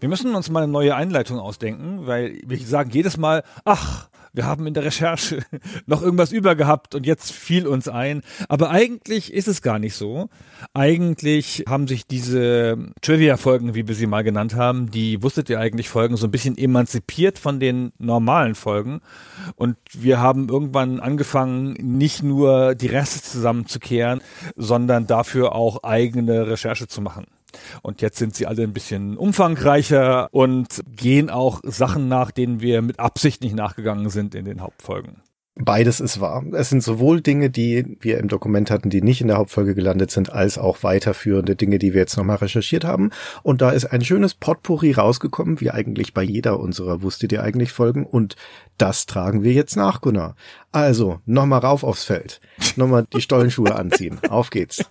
wir müssen uns mal eine neue Einleitung ausdenken, weil wir sagen jedes Mal, ach, wir haben in der Recherche noch irgendwas übergehabt und jetzt fiel uns ein. Aber eigentlich ist es gar nicht so. Eigentlich haben sich diese Trivia-Folgen, wie wir sie mal genannt haben, die wusstet ihr eigentlich Folgen, so ein bisschen emanzipiert von den normalen Folgen. Und wir haben irgendwann angefangen, nicht nur die Reste zusammenzukehren, sondern dafür auch eigene Recherche zu machen. Und jetzt sind sie alle ein bisschen umfangreicher und gehen auch Sachen nach, denen wir mit Absicht nicht nachgegangen sind in den Hauptfolgen. Beides ist wahr. Es sind sowohl Dinge, die wir im Dokument hatten, die nicht in der Hauptfolge gelandet sind, als auch weiterführende Dinge, die wir jetzt nochmal recherchiert haben. Und da ist ein schönes Potpourri rausgekommen, wie eigentlich bei jeder unserer Wusstet ihr eigentlich Folgen. Und das tragen wir jetzt nach, Gunnar. Also, nochmal rauf aufs Feld. Nochmal die Stollenschuhe anziehen. Auf geht's.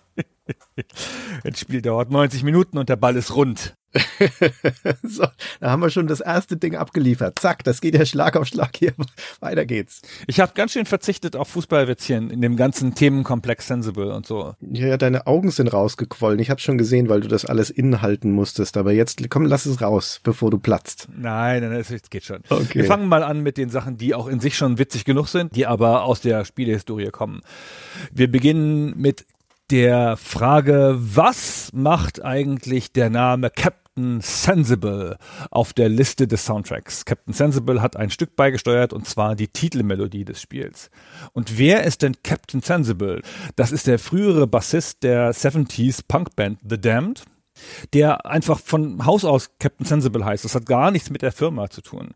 Das Spiel dauert 90 Minuten und der Ball ist rund. so, da haben wir schon das erste Ding abgeliefert. Zack, das geht ja Schlag auf Schlag hier. Weiter geht's. Ich habe ganz schön verzichtet auf Fußballwitzchen in dem ganzen Themenkomplex Sensible und so. Ja, deine Augen sind rausgequollen. Ich habe schon gesehen, weil du das alles inhalten musstest. Aber jetzt, komm, lass es raus, bevor du platzt. Nein, nein, es geht schon. Okay. Wir fangen mal an mit den Sachen, die auch in sich schon witzig genug sind, die aber aus der Spielehistorie kommen. Wir beginnen mit der Frage, was macht eigentlich der Name Captain Sensible auf der Liste des Soundtracks? Captain Sensible hat ein Stück beigesteuert und zwar die Titelmelodie des Spiels. Und wer ist denn Captain Sensible? Das ist der frühere Bassist der 70s Punkband The Damned der einfach von Haus aus Captain Sensible heißt. Das hat gar nichts mit der Firma zu tun.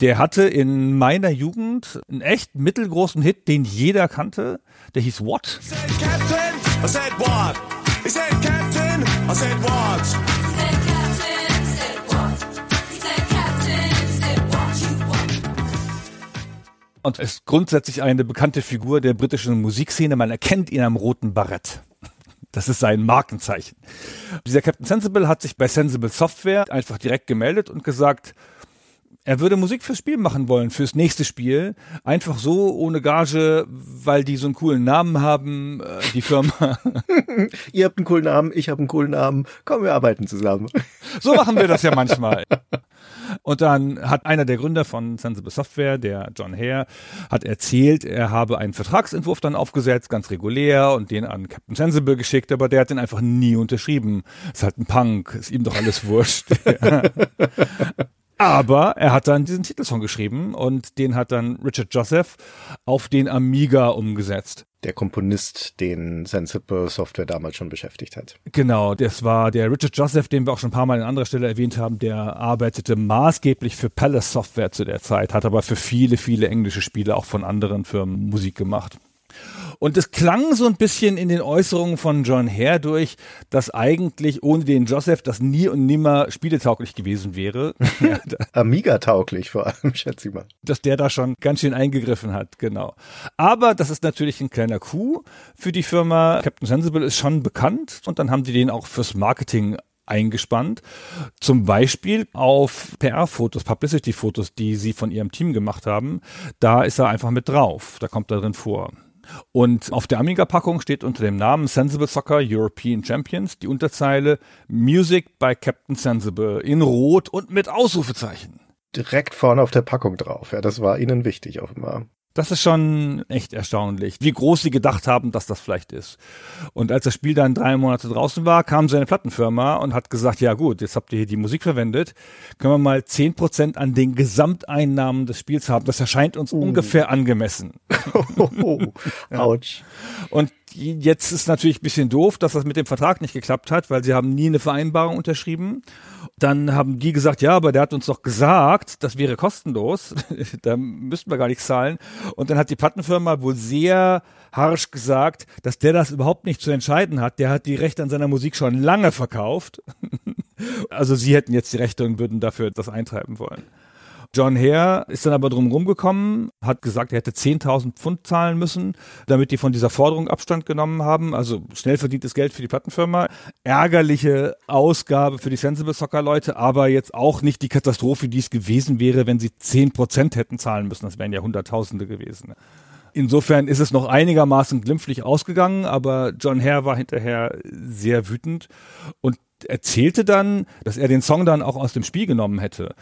Der hatte in meiner Jugend einen echt mittelgroßen Hit, den jeder kannte. Der hieß What? I said what? He said captain. I said what? Und ist grundsätzlich eine bekannte Figur der britischen Musikszene. Man erkennt ihn am roten Barett. Das ist sein Markenzeichen. Dieser Captain Sensible hat sich bei Sensible Software einfach direkt gemeldet und gesagt, er würde Musik fürs Spiel machen wollen, fürs nächste Spiel. Einfach so, ohne Gage, weil die so einen coolen Namen haben, äh, die Firma. Ihr habt einen coolen Namen, ich habe einen coolen Namen. Komm, wir arbeiten zusammen. So machen wir das ja manchmal. Und dann hat einer der Gründer von Sensible Software, der John Hare, hat erzählt, er habe einen Vertragsentwurf dann aufgesetzt, ganz regulär, und den an Captain Sensible geschickt, aber der hat den einfach nie unterschrieben. Ist halt ein Punk, ist ihm doch alles wurscht. Aber er hat dann diesen Titelsong geschrieben und den hat dann Richard Joseph auf den Amiga umgesetzt. Der Komponist, den Sensible Software damals schon beschäftigt hat. Genau, das war der Richard Joseph, den wir auch schon ein paar Mal an anderer Stelle erwähnt haben. Der arbeitete maßgeblich für Palace Software zu der Zeit, hat aber für viele, viele englische Spiele auch von anderen Firmen Musik gemacht. Und es klang so ein bisschen in den Äußerungen von John Hare durch, dass eigentlich ohne den Joseph das nie und nimmer spieletauglich gewesen wäre. Amiga-tauglich vor allem, schätze ich mal. Dass der da schon ganz schön eingegriffen hat, genau. Aber das ist natürlich ein kleiner Coup für die Firma. Captain Sensible ist schon bekannt und dann haben die den auch fürs Marketing eingespannt. Zum Beispiel auf PR-Fotos, Publicity-Fotos, die sie von ihrem Team gemacht haben. Da ist er einfach mit drauf. Da kommt er drin vor. Und auf der Amiga-Packung steht unter dem Namen Sensible Soccer European Champions die Unterzeile Music by Captain Sensible in Rot und mit Ausrufezeichen. Direkt vorne auf der Packung drauf. Ja, das war ihnen wichtig offenbar. Das ist schon echt erstaunlich, wie groß sie gedacht haben, dass das vielleicht ist. Und als das Spiel dann drei Monate draußen war, kam seine Plattenfirma und hat gesagt, ja gut, jetzt habt ihr hier die Musik verwendet, können wir mal zehn Prozent an den Gesamteinnahmen des Spiels haben. Das erscheint uns uh. ungefähr angemessen. Oh, Autsch. Und jetzt ist natürlich ein bisschen doof, dass das mit dem Vertrag nicht geklappt hat, weil sie haben nie eine Vereinbarung unterschrieben. Dann haben die gesagt, ja, aber der hat uns doch gesagt, das wäre kostenlos, da müssten wir gar nichts zahlen. Und dann hat die Plattenfirma wohl sehr harsch gesagt, dass der das überhaupt nicht zu entscheiden hat. Der hat die Rechte an seiner Musik schon lange verkauft. also sie hätten jetzt die Rechte und würden dafür das eintreiben wollen. John Hare ist dann aber drum rumgekommen, hat gesagt, er hätte 10.000 Pfund zahlen müssen, damit die von dieser Forderung Abstand genommen haben. Also schnell verdientes Geld für die Plattenfirma. Ärgerliche Ausgabe für die Sensible Soccer Leute, aber jetzt auch nicht die Katastrophe, die es gewesen wäre, wenn sie 10% hätten zahlen müssen. Das wären ja Hunderttausende gewesen. Insofern ist es noch einigermaßen glimpflich ausgegangen, aber John Hare war hinterher sehr wütend und erzählte dann, dass er den Song dann auch aus dem Spiel genommen hätte.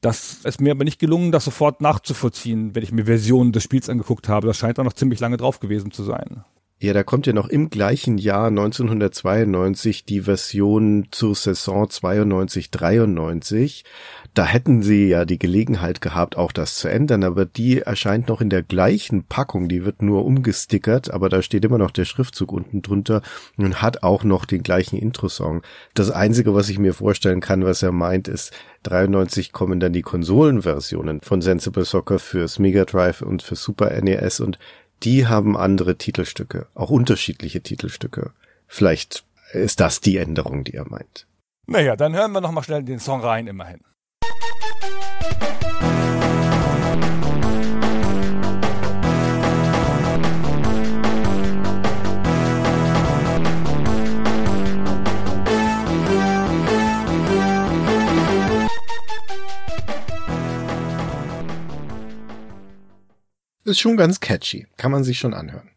Das ist mir aber nicht gelungen, das sofort nachzuvollziehen, wenn ich mir Versionen des Spiels angeguckt habe. Das scheint auch noch ziemlich lange drauf gewesen zu sein. Ja, da kommt ja noch im gleichen Jahr 1992 die Version zur Saison 92-93. Da hätten sie ja die Gelegenheit gehabt, auch das zu ändern, aber die erscheint noch in der gleichen Packung. Die wird nur umgestickert, aber da steht immer noch der Schriftzug unten drunter und hat auch noch den gleichen Intro-Song. Das Einzige, was ich mir vorstellen kann, was er meint, ist, 93 kommen dann die Konsolenversionen von Sensible Soccer fürs Mega Drive und für Super NES und die haben andere Titelstücke, auch unterschiedliche Titelstücke. Vielleicht ist das die Änderung, die er meint. Naja, dann hören wir noch mal schnell den Song rein, immerhin. Ist schon ganz catchy. Kann man sich schon anhören.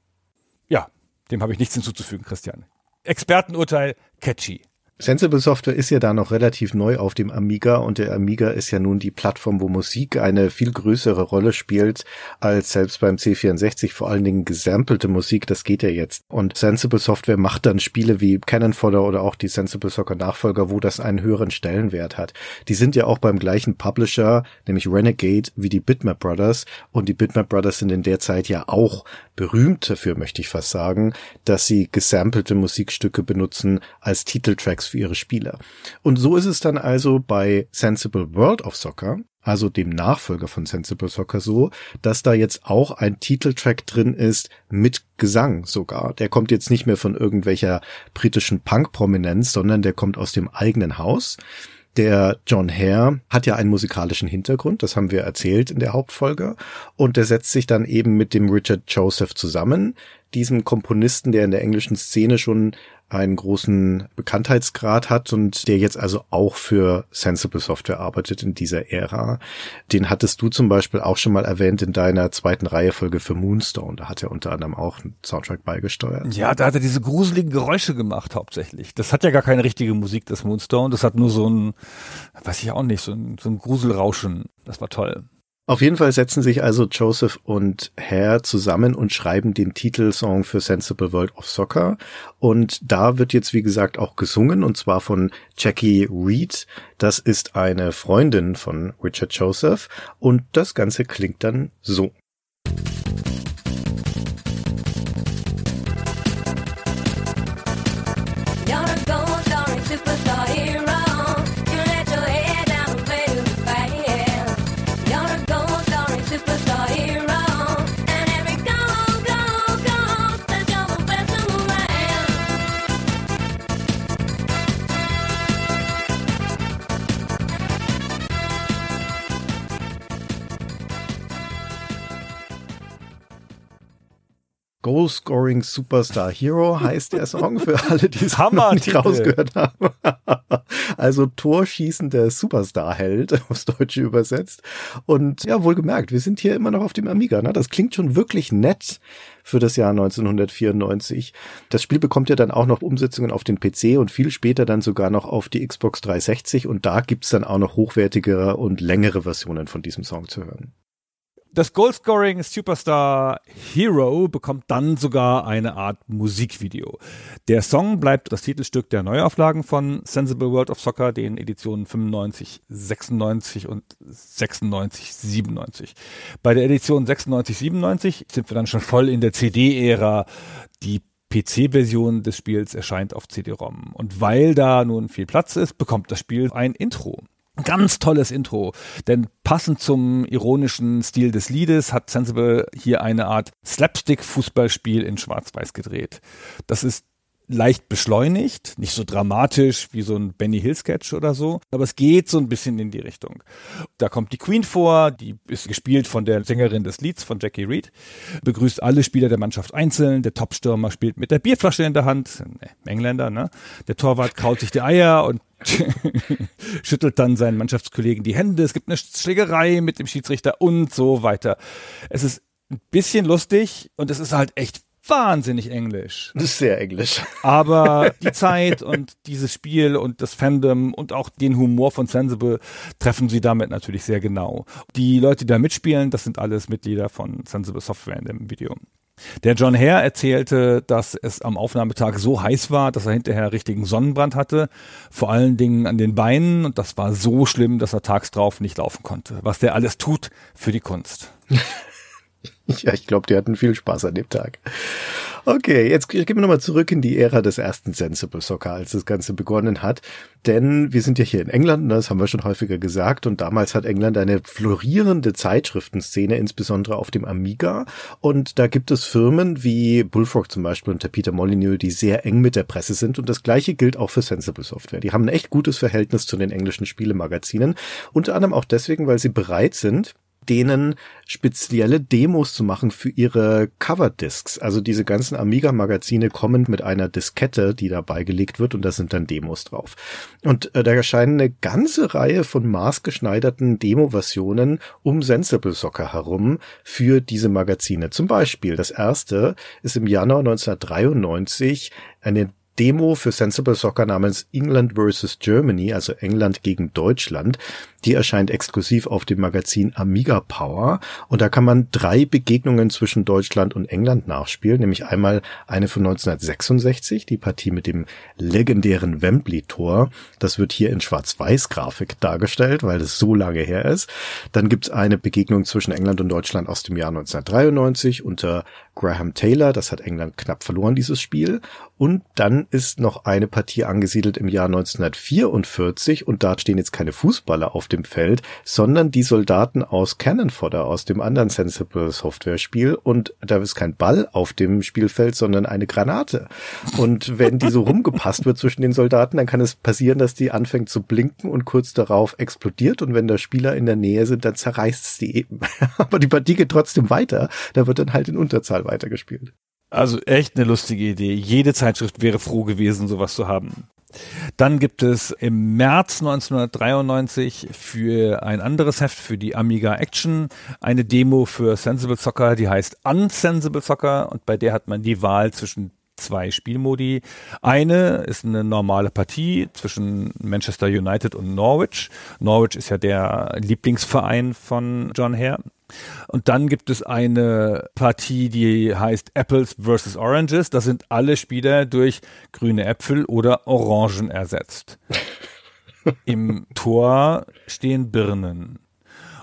Ja, dem habe ich nichts hinzuzufügen, Christian. Expertenurteil, catchy. Sensible Software ist ja da noch relativ neu auf dem Amiga und der Amiga ist ja nun die Plattform, wo Musik eine viel größere Rolle spielt als selbst beim C64, vor allen Dingen gesampelte Musik, das geht ja jetzt. Und Sensible Software macht dann Spiele wie Cannon Fodder oder auch die Sensible Soccer Nachfolger, wo das einen höheren Stellenwert hat. Die sind ja auch beim gleichen Publisher, nämlich Renegade, wie die Bitmap Brothers und die Bitmap Brothers sind in der Zeit ja auch berühmt dafür, möchte ich fast sagen, dass sie gesampelte Musikstücke benutzen als Titeltracks für ihre Spieler. Und so ist es dann also bei Sensible World of Soccer, also dem Nachfolger von Sensible Soccer so, dass da jetzt auch ein Titeltrack drin ist mit Gesang sogar. Der kommt jetzt nicht mehr von irgendwelcher britischen Punk-Prominenz, sondern der kommt aus dem eigenen Haus. Der John Hare hat ja einen musikalischen Hintergrund, das haben wir erzählt in der Hauptfolge, und der setzt sich dann eben mit dem Richard Joseph zusammen, diesem Komponisten, der in der englischen Szene schon einen großen Bekanntheitsgrad hat und der jetzt also auch für Sensible Software arbeitet in dieser Ära. Den hattest du zum Beispiel auch schon mal erwähnt in deiner zweiten Reihefolge für Moonstone. Da hat er unter anderem auch einen Soundtrack beigesteuert. Ja, da hat er diese gruseligen Geräusche gemacht hauptsächlich. Das hat ja gar keine richtige Musik, das Moonstone. Das hat nur so ein, weiß ich auch nicht, so ein, so ein Gruselrauschen. Das war toll. Auf jeden Fall setzen sich also Joseph und Hare zusammen und schreiben den Titelsong für Sensible World of Soccer. Und da wird jetzt, wie gesagt, auch gesungen, und zwar von Jackie Reed. Das ist eine Freundin von Richard Joseph. Und das Ganze klingt dann so. You're Goal Scoring Superstar Hero heißt der Song für alle, die es noch nicht rausgehört haben. also torschießender Superstar-Held aufs Deutsche übersetzt. Und ja, wohlgemerkt, wir sind hier immer noch auf dem Amiga. Ne? Das klingt schon wirklich nett für das Jahr 1994. Das Spiel bekommt ja dann auch noch Umsetzungen auf den PC und viel später dann sogar noch auf die Xbox 360 und da gibt's dann auch noch hochwertigere und längere Versionen von diesem Song zu hören. Das Goalscoring Superstar Hero bekommt dann sogar eine Art Musikvideo. Der Song bleibt das Titelstück der Neuauflagen von Sensible World of Soccer, den Editionen 95, 96 und 96, 97. Bei der Edition 96, 97 sind wir dann schon voll in der CD-Ära. Die PC-Version des Spiels erscheint auf CD-ROM. Und weil da nun viel Platz ist, bekommt das Spiel ein Intro. Ganz tolles Intro, denn passend zum ironischen Stil des Liedes hat Sensible hier eine Art Slapstick-Fußballspiel in Schwarz-Weiß gedreht. Das ist leicht beschleunigt, nicht so dramatisch wie so ein Benny Hill Sketch oder so, aber es geht so ein bisschen in die Richtung. Da kommt die Queen vor, die ist gespielt von der Sängerin des Lieds von Jackie Reed, begrüßt alle Spieler der Mannschaft einzeln, der Topstürmer spielt mit der Bierflasche in der Hand, Engländer, ne? Der Torwart kaut sich die Eier und schüttelt dann seinen Mannschaftskollegen die Hände, es gibt eine Schlägerei mit dem Schiedsrichter und so weiter. Es ist ein bisschen lustig und es ist halt echt wahnsinnig englisch. Das ist sehr englisch. Aber die Zeit und dieses Spiel und das Fandom und auch den Humor von Sensible treffen sie damit natürlich sehr genau. Die Leute, die da mitspielen, das sind alles Mitglieder von Sensible Software in dem Video. Der John Hare erzählte, dass es am Aufnahmetag so heiß war, dass er hinterher richtigen Sonnenbrand hatte, vor allen Dingen an den Beinen und das war so schlimm, dass er tags drauf nicht laufen konnte. Was der alles tut für die Kunst. Ja, ich glaube, die hatten viel Spaß an dem Tag. Okay, jetzt gehen wir nochmal zurück in die Ära des ersten Sensible Soccer, als das Ganze begonnen hat. Denn wir sind ja hier in England, ne, das haben wir schon häufiger gesagt, und damals hat England eine florierende Zeitschriftenszene, insbesondere auf dem Amiga. Und da gibt es Firmen wie Bullfrog zum Beispiel und der Peter Molyneux, die sehr eng mit der Presse sind. Und das gleiche gilt auch für Sensible Software. Die haben ein echt gutes Verhältnis zu den englischen Spielemagazinen. Unter anderem auch deswegen, weil sie bereit sind, denen spezielle Demos zu machen für ihre Coverdiscs. Also diese ganzen Amiga-Magazine kommen mit einer Diskette, die dabei gelegt wird und da sind dann Demos drauf. Und äh, da erscheinen eine ganze Reihe von maßgeschneiderten Demo-Versionen um Sensible Soccer herum für diese Magazine. Zum Beispiel das erste ist im Januar 1993 eine Demo für Sensible Soccer namens England vs. Germany, also England gegen Deutschland. Die erscheint exklusiv auf dem Magazin Amiga Power und da kann man drei Begegnungen zwischen Deutschland und England nachspielen, nämlich einmal eine von 1966, die Partie mit dem legendären Wembley-Tor. Das wird hier in Schwarz-Weiß-Grafik dargestellt, weil das so lange her ist. Dann gibt's eine Begegnung zwischen England und Deutschland aus dem Jahr 1993 unter Graham Taylor. Das hat England knapp verloren, dieses Spiel. Und dann ist noch eine Partie angesiedelt im Jahr 1944 und da stehen jetzt keine Fußballer auf dem Feld, sondern die Soldaten aus Cannon Fodder, aus dem anderen Sensible Software Spiel und da ist kein Ball auf dem Spielfeld, sondern eine Granate. Und wenn die so rumgepasst wird zwischen den Soldaten, dann kann es passieren, dass die anfängt zu blinken und kurz darauf explodiert und wenn da Spieler in der Nähe sind, dann zerreißt es die eben. Aber die Partie geht trotzdem weiter, da wird dann halt in Unterzahl weitergespielt. Also echt eine lustige Idee. Jede Zeitschrift wäre froh gewesen, sowas zu haben. Dann gibt es im März 1993 für ein anderes Heft, für die Amiga Action, eine Demo für Sensible Soccer, die heißt Unsensible Soccer und bei der hat man die Wahl zwischen zwei Spielmodi. Eine ist eine normale Partie zwischen Manchester United und Norwich. Norwich ist ja der Lieblingsverein von John Hare. Und dann gibt es eine Partie, die heißt Apples versus Oranges. Da sind alle Spieler durch grüne Äpfel oder Orangen ersetzt. Im Tor stehen Birnen.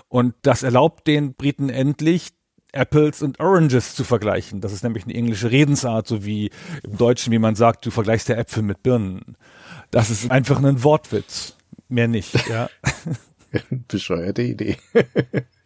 Und das erlaubt den Briten endlich, Apples und Oranges zu vergleichen. Das ist nämlich eine englische Redensart, so wie im Deutschen, wie man sagt, du vergleichst der Äpfel mit Birnen. Das ist einfach ein Wortwitz. Mehr nicht, ja. Bescheuerte Idee.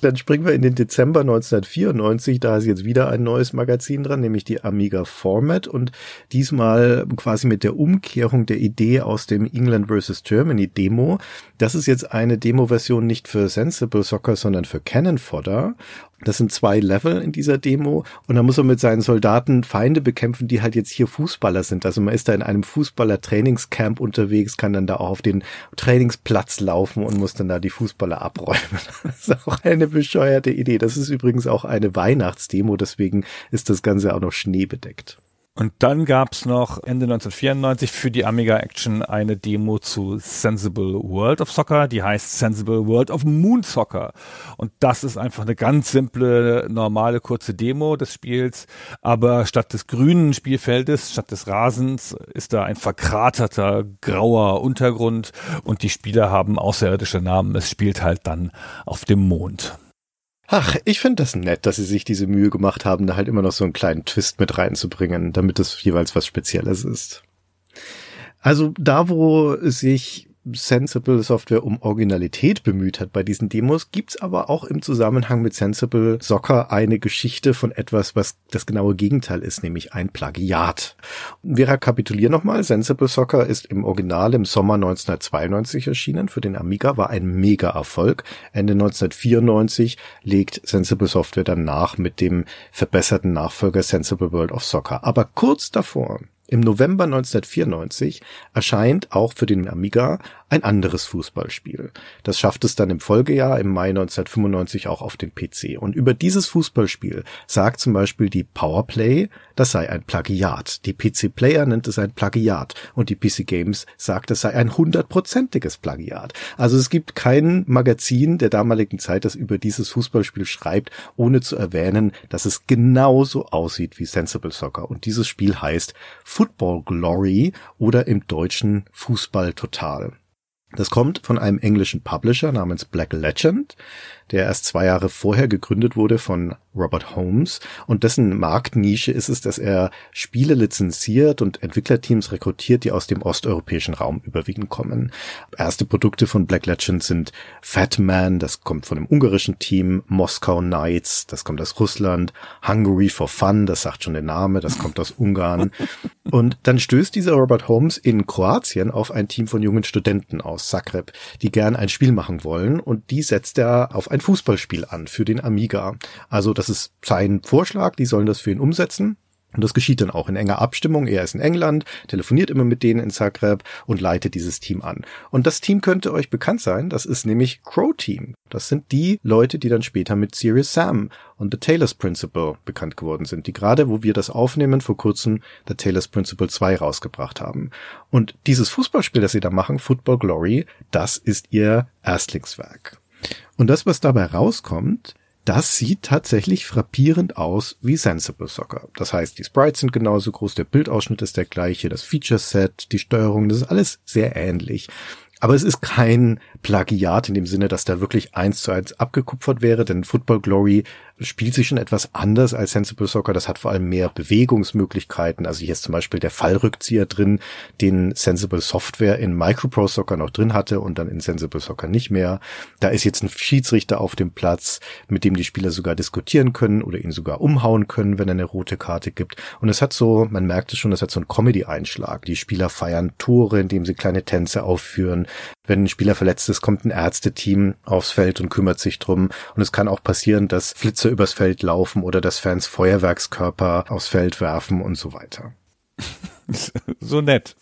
Dann springen wir in den Dezember 1994. Da ist jetzt wieder ein neues Magazin dran, nämlich die Amiga Format und diesmal quasi mit der Umkehrung der Idee aus dem England vs. Germany Demo. Das ist jetzt eine Demo-Version nicht für Sensible Soccer, sondern für Cannon Fodder. Das sind zwei Level in dieser Demo und da muss er mit seinen Soldaten Feinde bekämpfen, die halt jetzt hier Fußballer sind. Also man ist da in einem Fußballer-Trainingscamp unterwegs, kann dann da auch auf den Trainingsplatz laufen und muss dann da die Fußballer abräumen. Das ist auch eine bescheuerte Idee. Das ist übrigens auch eine Weihnachtsdemo, deswegen ist das Ganze auch noch schneebedeckt. Und dann gab's noch Ende 1994 für die Amiga Action eine Demo zu Sensible World of Soccer, die heißt Sensible World of Moon Soccer. Und das ist einfach eine ganz simple, normale, kurze Demo des Spiels. Aber statt des grünen Spielfeldes, statt des Rasens, ist da ein verkraterter, grauer Untergrund und die Spieler haben außerirdische Namen. Es spielt halt dann auf dem Mond. Ach, ich finde das nett, dass sie sich diese Mühe gemacht haben, da halt immer noch so einen kleinen Twist mit reinzubringen, damit es jeweils was Spezielles ist. Also da, wo sich Sensible Software um Originalität bemüht hat bei diesen Demos, gibt's aber auch im Zusammenhang mit Sensible Soccer eine Geschichte von etwas, was das genaue Gegenteil ist, nämlich ein Plagiat. Wir rekapitulieren nochmal. Sensible Soccer ist im Original im Sommer 1992 erschienen für den Amiga, war ein Mega-Erfolg. Ende 1994 legt Sensible Software dann nach mit dem verbesserten Nachfolger Sensible World of Soccer. Aber kurz davor, im November 1994 erscheint auch für den Amiga ein anderes Fußballspiel. Das schafft es dann im Folgejahr, im Mai 1995, auch auf den PC. Und über dieses Fußballspiel sagt zum Beispiel die Powerplay, das sei ein Plagiat. Die PC Player nennt es ein Plagiat. Und die PC Games sagt, es sei ein hundertprozentiges Plagiat. Also es gibt kein Magazin der damaligen Zeit, das über dieses Fußballspiel schreibt, ohne zu erwähnen, dass es genauso aussieht wie Sensible Soccer. Und dieses Spiel heißt Football Glory oder im Deutschen Fußball Total. Das kommt von einem englischen Publisher namens Black Legend, der erst zwei Jahre vorher gegründet wurde von Robert Holmes und dessen Marktnische ist es, dass er Spiele lizenziert und Entwicklerteams rekrutiert, die aus dem osteuropäischen Raum überwiegend kommen. Erste Produkte von Black Legend sind Fat Man, das kommt von dem ungarischen Team, Moscow Knights, das kommt aus Russland, Hungary for Fun, das sagt schon der Name, das kommt aus Ungarn. Und dann stößt dieser Robert Holmes in Kroatien auf ein Team von jungen Studenten aus Zagreb, die gern ein Spiel machen wollen und die setzt er auf ein Fußballspiel an für den Amiga. Also das ist sein Vorschlag, die sollen das für ihn umsetzen. Und das geschieht dann auch in enger Abstimmung. Er ist in England, telefoniert immer mit denen in Zagreb und leitet dieses Team an. Und das Team könnte euch bekannt sein. Das ist nämlich Crow Team. Das sind die Leute, die dann später mit Serious Sam und The Taylor's Principle bekannt geworden sind, die gerade, wo wir das aufnehmen, vor kurzem The Taylor's Principle 2 rausgebracht haben. Und dieses Fußballspiel, das sie da machen, Football Glory, das ist ihr Erstlingswerk. Und das, was dabei rauskommt, das sieht tatsächlich frappierend aus wie Sensible Soccer. Das heißt, die Sprites sind genauso groß, der Bildausschnitt ist der gleiche, das Feature Set, die Steuerung, das ist alles sehr ähnlich. Aber es ist kein Plagiat in dem Sinne, dass da wirklich eins zu eins abgekupfert wäre, denn Football Glory spielt sich schon etwas anders als Sensible Soccer. Das hat vor allem mehr Bewegungsmöglichkeiten. Also hier ist zum Beispiel der Fallrückzieher drin, den Sensible Software in Micropro Soccer noch drin hatte und dann in Sensible Soccer nicht mehr. Da ist jetzt ein Schiedsrichter auf dem Platz, mit dem die Spieler sogar diskutieren können oder ihn sogar umhauen können, wenn er eine rote Karte gibt. Und es hat so, man merkt es schon, es hat so einen Comedy-Einschlag. Die Spieler feiern Tore, indem sie kleine Tänze aufführen. Wenn ein Spieler verletzt ist, kommt ein Ärzteteam aufs Feld und kümmert sich drum. Und es kann auch passieren, dass Flitze übers Feld laufen oder dass Fans Feuerwerkskörper aufs Feld werfen und so weiter. so nett.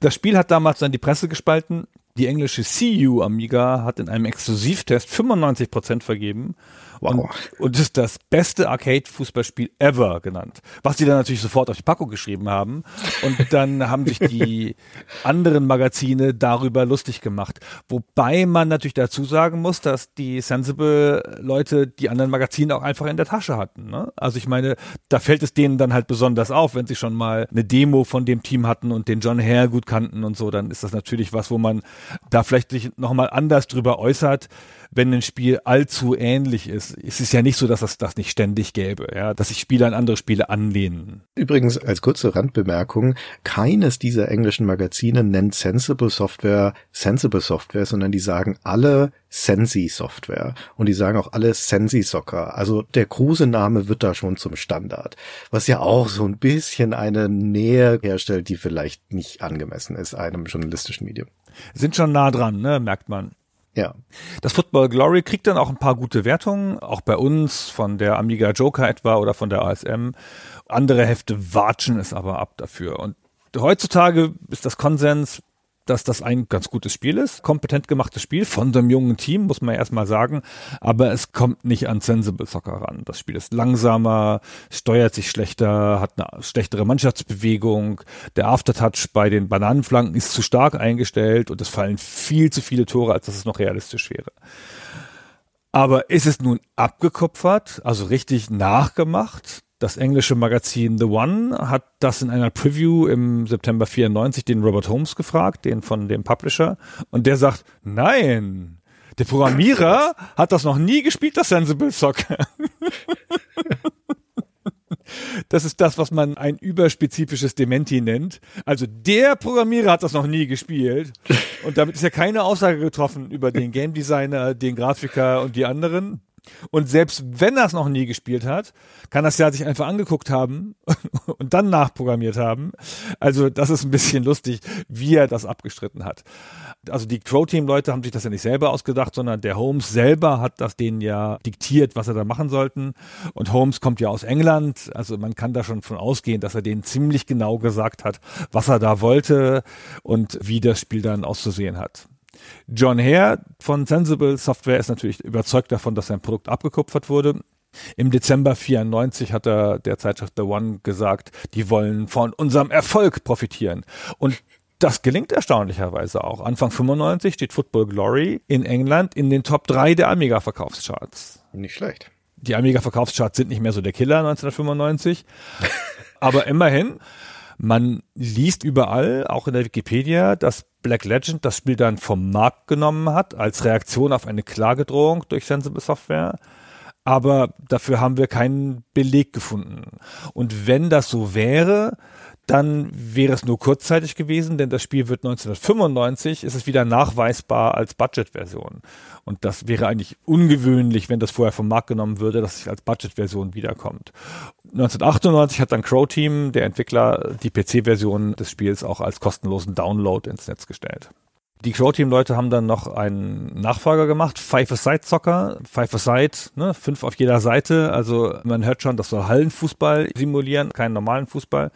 Das Spiel hat damals dann die Presse gespalten. Die englische CU Amiga hat in einem Exklusivtest 95% vergeben Wow. und, und ist das beste Arcade-Fußballspiel ever genannt. Was die dann natürlich sofort auf die Packung geschrieben haben. Und dann haben sich die anderen Magazine darüber lustig gemacht. Wobei man natürlich dazu sagen muss, dass die Sensible-Leute die anderen Magazine auch einfach in der Tasche hatten. Ne? Also ich meine, da fällt es denen dann halt besonders auf, wenn sie schon mal eine Demo von dem Team hatten und den John Hare gut kannten und so, dann ist das natürlich was, wo man da vielleicht sich nochmal anders drüber äußert, wenn ein Spiel allzu ähnlich ist. Es ist ja nicht so, dass es das nicht ständig gäbe, ja, dass sich Spieler an andere Spiele anlehnen. Übrigens als kurze Randbemerkung, keines dieser englischen Magazine nennt Sensible Software Sensible Software, sondern die sagen alle Sensi Software und die sagen auch alle Sensi Soccer. Also der Kruse-Name wird da schon zum Standard, was ja auch so ein bisschen eine Nähe herstellt, die vielleicht nicht angemessen ist einem journalistischen Medium. Sind schon nah dran, ne, merkt man. Ja, Das Football Glory kriegt dann auch ein paar gute Wertungen, auch bei uns, von der Amiga Joker etwa oder von der ASM. Andere Hefte watschen es aber ab dafür. Und heutzutage ist das Konsens, dass das ein ganz gutes Spiel ist, kompetent gemachtes Spiel von einem jungen Team, muss man erstmal sagen, aber es kommt nicht an Sensible Soccer ran. Das Spiel ist langsamer, steuert sich schlechter, hat eine schlechtere Mannschaftsbewegung, der Aftertouch bei den Bananenflanken ist zu stark eingestellt und es fallen viel zu viele Tore, als dass es noch realistisch wäre. Aber ist es nun abgekupfert, also richtig nachgemacht? Das englische Magazin The One hat das in einer Preview im September 94 den Robert Holmes gefragt, den von dem Publisher, und der sagt, nein, der Programmierer hat das noch nie gespielt, das Sensible Soccer. Das ist das, was man ein überspezifisches Dementi nennt. Also der Programmierer hat das noch nie gespielt. Und damit ist ja keine Aussage getroffen über den Game Designer, den Grafiker und die anderen. Und selbst wenn er es noch nie gespielt hat, kann das ja sich einfach angeguckt haben und dann nachprogrammiert haben. Also das ist ein bisschen lustig, wie er das abgestritten hat. Also die Crow-Team-Leute haben sich das ja nicht selber ausgedacht, sondern der Holmes selber hat das denen ja diktiert, was sie da machen sollten. Und Holmes kommt ja aus England, also man kann da schon von ausgehen, dass er denen ziemlich genau gesagt hat, was er da wollte und wie das Spiel dann auszusehen hat. John Hare von Sensible Software ist natürlich überzeugt davon, dass sein Produkt abgekupfert wurde. Im Dezember 94 hat er der Zeitschrift The One gesagt, die wollen von unserem Erfolg profitieren. Und das gelingt erstaunlicherweise auch. Anfang 95 steht Football Glory in England in den Top 3 der Amiga-Verkaufscharts. Nicht schlecht. Die Amiga-Verkaufscharts sind nicht mehr so der Killer 1995. aber immerhin, man liest überall, auch in der Wikipedia, dass Black Legend das Spiel dann vom Markt genommen hat, als Reaktion auf eine Klagedrohung durch Sensible Software. Aber dafür haben wir keinen Beleg gefunden. Und wenn das so wäre, dann wäre es nur kurzzeitig gewesen, denn das Spiel wird 1995, ist es wieder nachweisbar als Budget-Version. Und das wäre eigentlich ungewöhnlich, wenn das vorher vom Markt genommen würde, dass es als Budget-Version wiederkommt. 1998 hat dann Crow Team, der Entwickler, die PC-Version des Spiels auch als kostenlosen Download ins Netz gestellt. Die Crow-Team-Leute haben dann noch einen Nachfolger gemacht, Five-A-Side-Soccer. Five-A-Side, ne, fünf auf jeder Seite. Also man hört schon, das soll Hallenfußball simulieren, keinen normalen Fußball.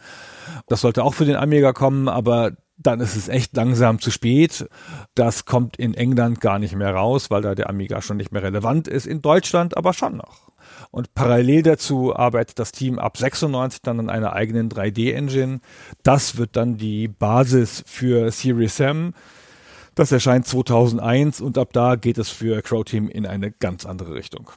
Das sollte auch für den Amiga kommen, aber dann ist es echt langsam zu spät. Das kommt in England gar nicht mehr raus, weil da der Amiga schon nicht mehr relevant ist. In Deutschland aber schon noch. Und parallel dazu arbeitet das Team ab 96 dann an einer eigenen 3D-Engine. Das wird dann die Basis für Series M. Das erscheint 2001 und ab da geht es für Crow Team in eine ganz andere Richtung.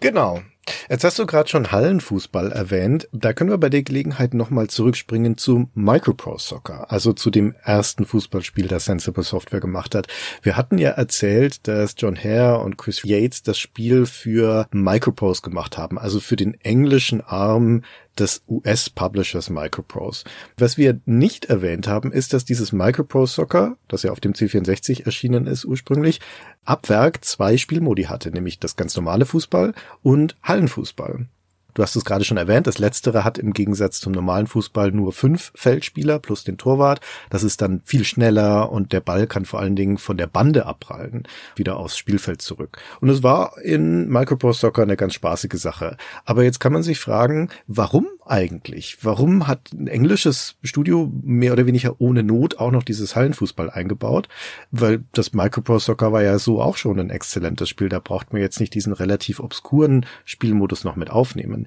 Genau. Jetzt hast du gerade schon Hallenfußball erwähnt. Da können wir bei der Gelegenheit nochmal zurückspringen zu Micropro Soccer, also zu dem ersten Fußballspiel, das Sensible Software gemacht hat. Wir hatten ja erzählt, dass John Hare und Chris Yates das Spiel für Microprose gemacht haben, also für den englischen Arm des US-Publishers Microprose. Was wir nicht erwähnt haben, ist, dass dieses Microprose Soccer, das ja auf dem C64 erschienen ist ursprünglich, ab Werk zwei Spielmodi hatte, nämlich das ganz normale Fußball und Hallenfußball. Du hast es gerade schon erwähnt, das letztere hat im Gegensatz zum normalen Fußball nur fünf Feldspieler plus den Torwart. Das ist dann viel schneller und der Ball kann vor allen Dingen von der Bande abprallen, wieder aufs Spielfeld zurück. Und es war in Microprose Soccer eine ganz spaßige Sache. Aber jetzt kann man sich fragen, warum eigentlich? Warum hat ein englisches Studio mehr oder weniger ohne Not auch noch dieses Hallenfußball eingebaut? Weil das Microprose Soccer war ja so auch schon ein exzellentes Spiel. Da braucht man jetzt nicht diesen relativ obskuren Spielmodus noch mit aufnehmen.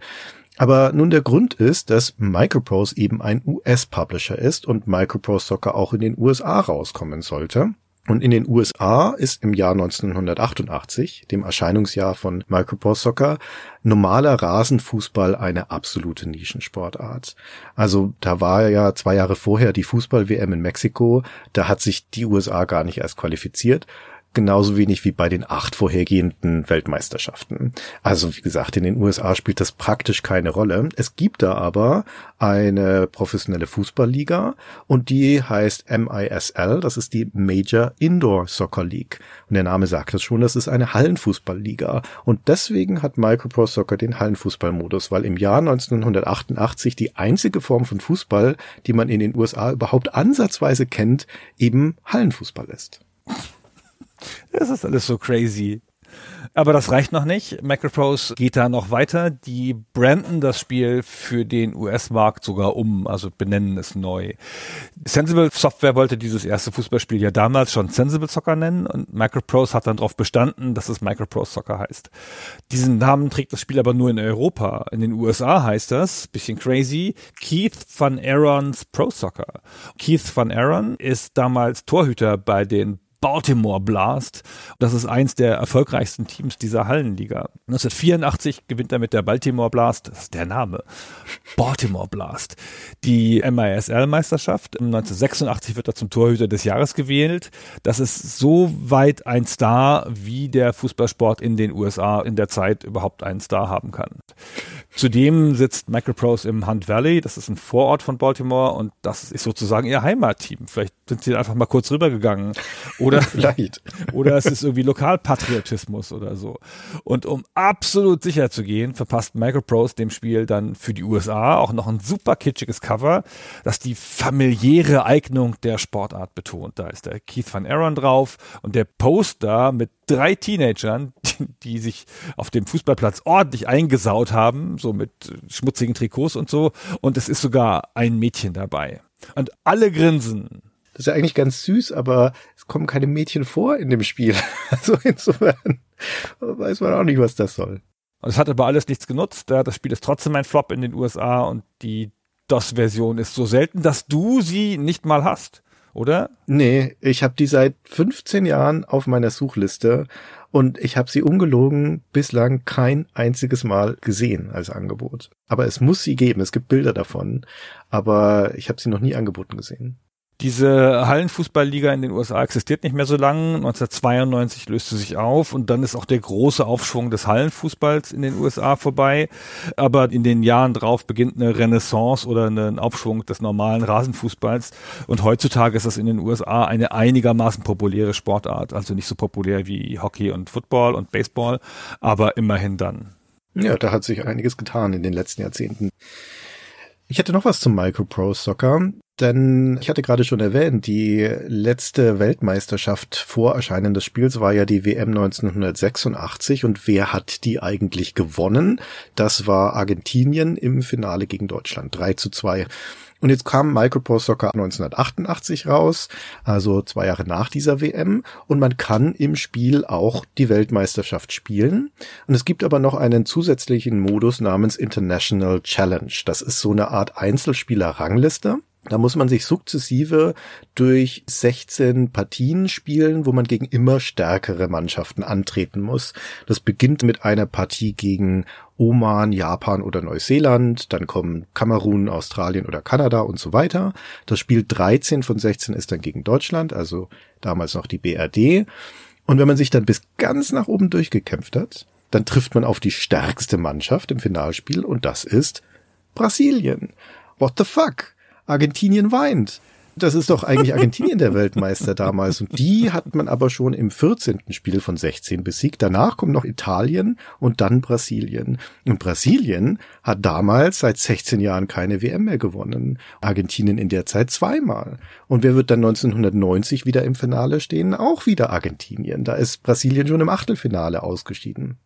Aber nun der Grund ist, dass Microprose eben ein US-Publisher ist und Microprose Soccer auch in den USA rauskommen sollte. Und in den USA ist im Jahr 1988, dem Erscheinungsjahr von Microprose Soccer, normaler Rasenfußball eine absolute Nischensportart. Also da war ja zwei Jahre vorher die Fußball-WM in Mexiko, da hat sich die USA gar nicht erst qualifiziert genauso wenig wie bei den acht vorhergehenden Weltmeisterschaften. Also wie gesagt, in den USA spielt das praktisch keine Rolle. Es gibt da aber eine professionelle Fußballliga und die heißt MISL, das ist die Major Indoor Soccer League. Und der Name sagt es schon, das ist eine Hallenfußballliga. Und deswegen hat Micropro Soccer den Hallenfußballmodus, weil im Jahr 1988 die einzige Form von Fußball, die man in den USA überhaupt ansatzweise kennt, eben Hallenfußball ist. Das ist alles so crazy. Aber das reicht noch nicht. Macroprose geht da noch weiter. Die branden das Spiel für den US-Markt sogar um, also benennen es neu. Sensible Software wollte dieses erste Fußballspiel ja damals schon Sensible Soccer nennen und Macroprose hat dann darauf bestanden, dass es Macroprose Soccer heißt. Diesen Namen trägt das Spiel aber nur in Europa. In den USA heißt das, bisschen crazy, Keith Van Aaron's Pro Soccer. Keith Van Aaron ist damals Torhüter bei den Baltimore Blast. Das ist eins der erfolgreichsten Teams dieser Hallenliga. 1984 gewinnt er mit der Baltimore Blast, das ist der Name, Baltimore Blast, die MISL-Meisterschaft. 1986 wird er zum Torhüter des Jahres gewählt. Das ist so weit ein Star, wie der Fußballsport in den USA in der Zeit überhaupt einen Star haben kann. Zudem sitzt Microprose im Hunt Valley, das ist ein Vorort von Baltimore und das ist sozusagen ihr Heimatteam. Vielleicht sind sie einfach mal kurz rübergegangen oder Vielleicht. oder es ist irgendwie Lokalpatriotismus oder so. Und um absolut sicher zu gehen, verpasst Microprose dem Spiel dann für die USA auch noch ein super kitschiges Cover, das die familiäre Eignung der Sportart betont. Da ist der Keith Van Aaron drauf und der Poster mit drei Teenagern, die, die sich auf dem Fußballplatz ordentlich eingesaut haben, so mit schmutzigen Trikots und so. Und es ist sogar ein Mädchen dabei. Und alle grinsen. Das ist ja eigentlich ganz süß, aber es kommen keine Mädchen vor in dem Spiel. Also insofern weiß man auch nicht, was das soll. Und es hat aber alles nichts genutzt. Das Spiel ist trotzdem ein Flop in den USA und die DOS-Version ist so selten, dass du sie nicht mal hast, oder? Nee, ich habe die seit 15 Jahren auf meiner Suchliste und ich habe sie ungelogen bislang kein einziges Mal gesehen als Angebot. Aber es muss sie geben, es gibt Bilder davon, aber ich habe sie noch nie angeboten gesehen. Diese Hallenfußballliga in den USA existiert nicht mehr so lange. 1992 löste sich auf und dann ist auch der große Aufschwung des Hallenfußballs in den USA vorbei. Aber in den Jahren drauf beginnt eine Renaissance oder ein Aufschwung des normalen Rasenfußballs. Und heutzutage ist das in den USA eine einigermaßen populäre Sportart. Also nicht so populär wie Hockey und Football und Baseball, aber immerhin dann. Ja, da hat sich einiges getan in den letzten Jahrzehnten. Ich hätte noch was zum Micropro Soccer, denn ich hatte gerade schon erwähnt, die letzte Weltmeisterschaft vor Erscheinen des Spiels war ja die WM 1986 und wer hat die eigentlich gewonnen? Das war Argentinien im Finale gegen Deutschland, 3 zu 2. Und jetzt kam Micropro Soccer 1988 raus, also zwei Jahre nach dieser WM. Und man kann im Spiel auch die Weltmeisterschaft spielen. Und es gibt aber noch einen zusätzlichen Modus namens International Challenge. Das ist so eine Art Einzelspieler-Rangliste. Da muss man sich sukzessive durch 16 Partien spielen, wo man gegen immer stärkere Mannschaften antreten muss. Das beginnt mit einer Partie gegen Oman, Japan oder Neuseeland, dann kommen Kamerun, Australien oder Kanada und so weiter. Das Spiel 13 von 16 ist dann gegen Deutschland, also damals noch die BRD. Und wenn man sich dann bis ganz nach oben durchgekämpft hat, dann trifft man auf die stärkste Mannschaft im Finalspiel und das ist Brasilien. What the fuck? Argentinien weint. Das ist doch eigentlich Argentinien der Weltmeister damals. Und die hat man aber schon im 14. Spiel von 16 besiegt. Danach kommt noch Italien und dann Brasilien. Und Brasilien hat damals seit 16 Jahren keine WM mehr gewonnen. Argentinien in der Zeit zweimal. Und wer wird dann 1990 wieder im Finale stehen? Auch wieder Argentinien. Da ist Brasilien schon im Achtelfinale ausgeschieden.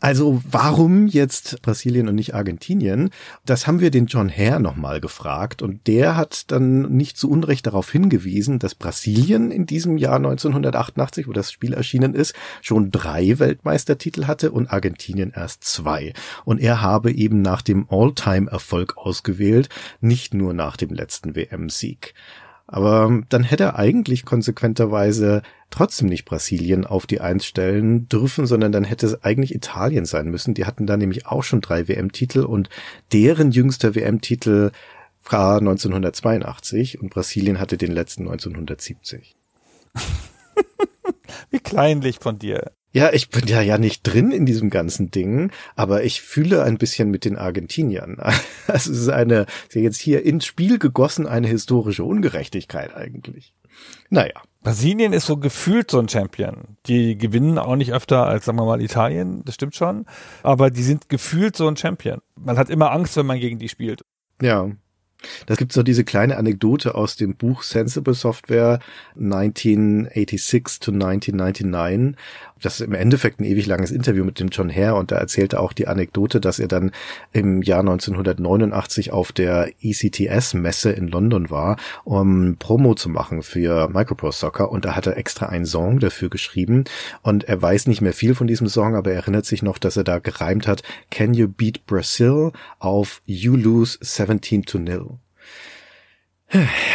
Also warum jetzt Brasilien und nicht Argentinien? Das haben wir den John Hare nochmal gefragt und der hat dann nicht zu Unrecht darauf hingewiesen, dass Brasilien in diesem Jahr 1988, wo das Spiel erschienen ist, schon drei Weltmeistertitel hatte und Argentinien erst zwei. Und er habe eben nach dem All-Time-Erfolg ausgewählt, nicht nur nach dem letzten WM-Sieg. Aber dann hätte er eigentlich konsequenterweise trotzdem nicht Brasilien auf die Eins stellen dürfen, sondern dann hätte es eigentlich Italien sein müssen. Die hatten da nämlich auch schon drei WM-Titel und deren jüngster WM-Titel war 1982 und Brasilien hatte den letzten 1970. Wie kleinlich von dir. Ja, ich bin ja ja nicht drin in diesem ganzen Ding, aber ich fühle ein bisschen mit den Argentiniern. Also es ist eine, ist ja jetzt hier ins Spiel gegossen, eine historische Ungerechtigkeit eigentlich. Naja. Brasilien ist so gefühlt so ein Champion. Die gewinnen auch nicht öfter als, sagen wir mal, Italien, das stimmt schon. Aber die sind gefühlt so ein Champion. Man hat immer Angst, wenn man gegen die spielt. Ja. Das gibt so diese kleine Anekdote aus dem Buch Sensible Software 1986 to 1999. Das ist im Endeffekt ein ewig langes Interview mit dem John Hare und da erzählte auch die Anekdote, dass er dann im Jahr 1989 auf der ECTS-Messe in London war, um Promo zu machen für Micropro Soccer und da hat er extra einen Song dafür geschrieben und er weiß nicht mehr viel von diesem Song, aber er erinnert sich noch, dass er da gereimt hat, Can you beat Brazil auf You lose 17 to nil.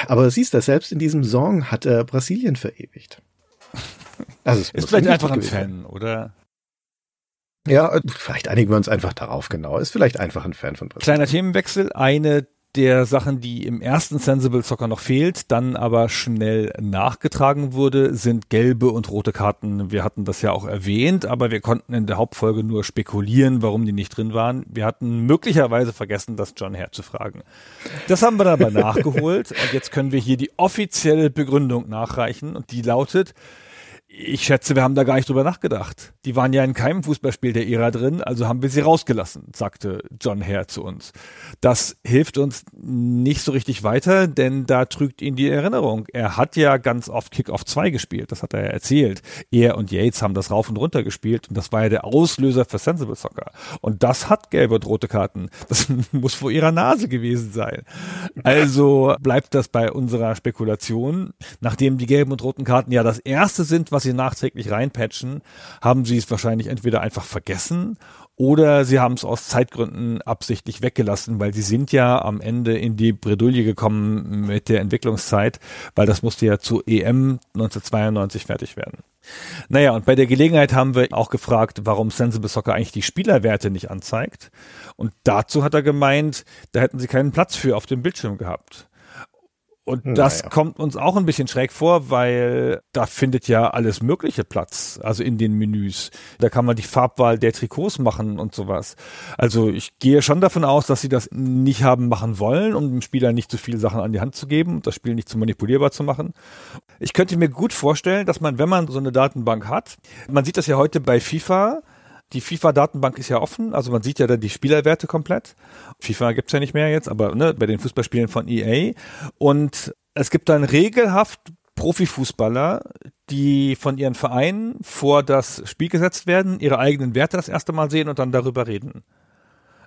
Aber siehst du, selbst in diesem Song hat er Brasilien verewigt. Also Ist vielleicht einfach ein. Fan, oder? Ja, äh, vielleicht einigen wir uns einfach darauf, genau. Ist vielleicht einfach ein Fan von Brasilien. Kleiner Themenwechsel. Eine der Sachen, die im ersten Sensible Soccer noch fehlt, dann aber schnell nachgetragen wurde, sind gelbe und rote Karten. Wir hatten das ja auch erwähnt, aber wir konnten in der Hauptfolge nur spekulieren, warum die nicht drin waren. Wir hatten möglicherweise vergessen, das John Hare zu fragen. Das haben wir dann aber nachgeholt und jetzt können wir hier die offizielle Begründung nachreichen und die lautet, ich schätze, wir haben da gar nicht drüber nachgedacht. Die waren ja in keinem Fußballspiel der Ära drin, also haben wir sie rausgelassen, sagte John Hare zu uns. Das hilft uns nicht so richtig weiter, denn da trügt ihn die Erinnerung. Er hat ja ganz oft Kick-Off 2 gespielt, das hat er ja erzählt. Er und Yates haben das rauf und runter gespielt und das war ja der Auslöser für Sensible Soccer. Und das hat gelbe und rote Karten. Das muss vor ihrer Nase gewesen sein. Also bleibt das bei unserer Spekulation. Nachdem die gelben und roten Karten ja das erste sind, was sie nachträglich reinpatchen, haben sie es wahrscheinlich entweder einfach vergessen oder sie haben es aus Zeitgründen absichtlich weggelassen, weil sie sind ja am Ende in die Bredouille gekommen mit der Entwicklungszeit, weil das musste ja zu EM 1992 fertig werden. Naja, und bei der Gelegenheit haben wir auch gefragt, warum Sensible Soccer eigentlich die Spielerwerte nicht anzeigt. Und dazu hat er gemeint, da hätten sie keinen Platz für auf dem Bildschirm gehabt. Und das Naja. kommt uns auch ein bisschen schräg vor, weil da findet ja alles Mögliche Platz, also in den Menüs. Da kann man die Farbwahl der Trikots machen und sowas. Also ich gehe schon davon aus, dass sie das nicht haben machen wollen, um dem Spieler nicht zu viele Sachen an die Hand zu geben und das Spiel nicht zu manipulierbar zu machen. Ich könnte mir gut vorstellen, dass man, wenn man so eine Datenbank hat, man sieht das ja heute bei FIFA, die FIFA-Datenbank ist ja offen, also man sieht ja dann die Spielerwerte komplett. FIFA gibt's ja nicht mehr jetzt, aber ne, bei den Fußballspielen von EA. Und es gibt dann regelhaft Profifußballer, die von ihren Vereinen vor das Spiel gesetzt werden, ihre eigenen Werte das erste Mal sehen und dann darüber reden.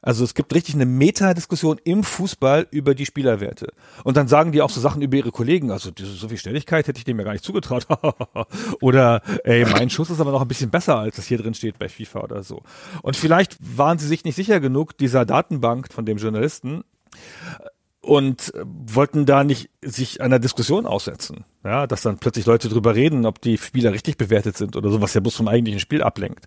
Also es gibt richtig eine Metadiskussion im Fußball über die Spielerwerte. Und dann sagen die auch so Sachen über ihre Kollegen. Also so viel Schnelligkeit hätte ich dem ja gar nicht zugetraut. oder ey, mein Schuss ist aber noch ein bisschen besser, als das hier drin steht bei FIFA oder so. Und vielleicht waren sie sich nicht sicher genug dieser Datenbank von dem Journalisten und wollten da nicht sich einer Diskussion aussetzen. Ja, dass dann plötzlich Leute drüber reden, ob die Spieler richtig bewertet sind oder so, was ja bloß vom eigentlichen Spiel ablenkt.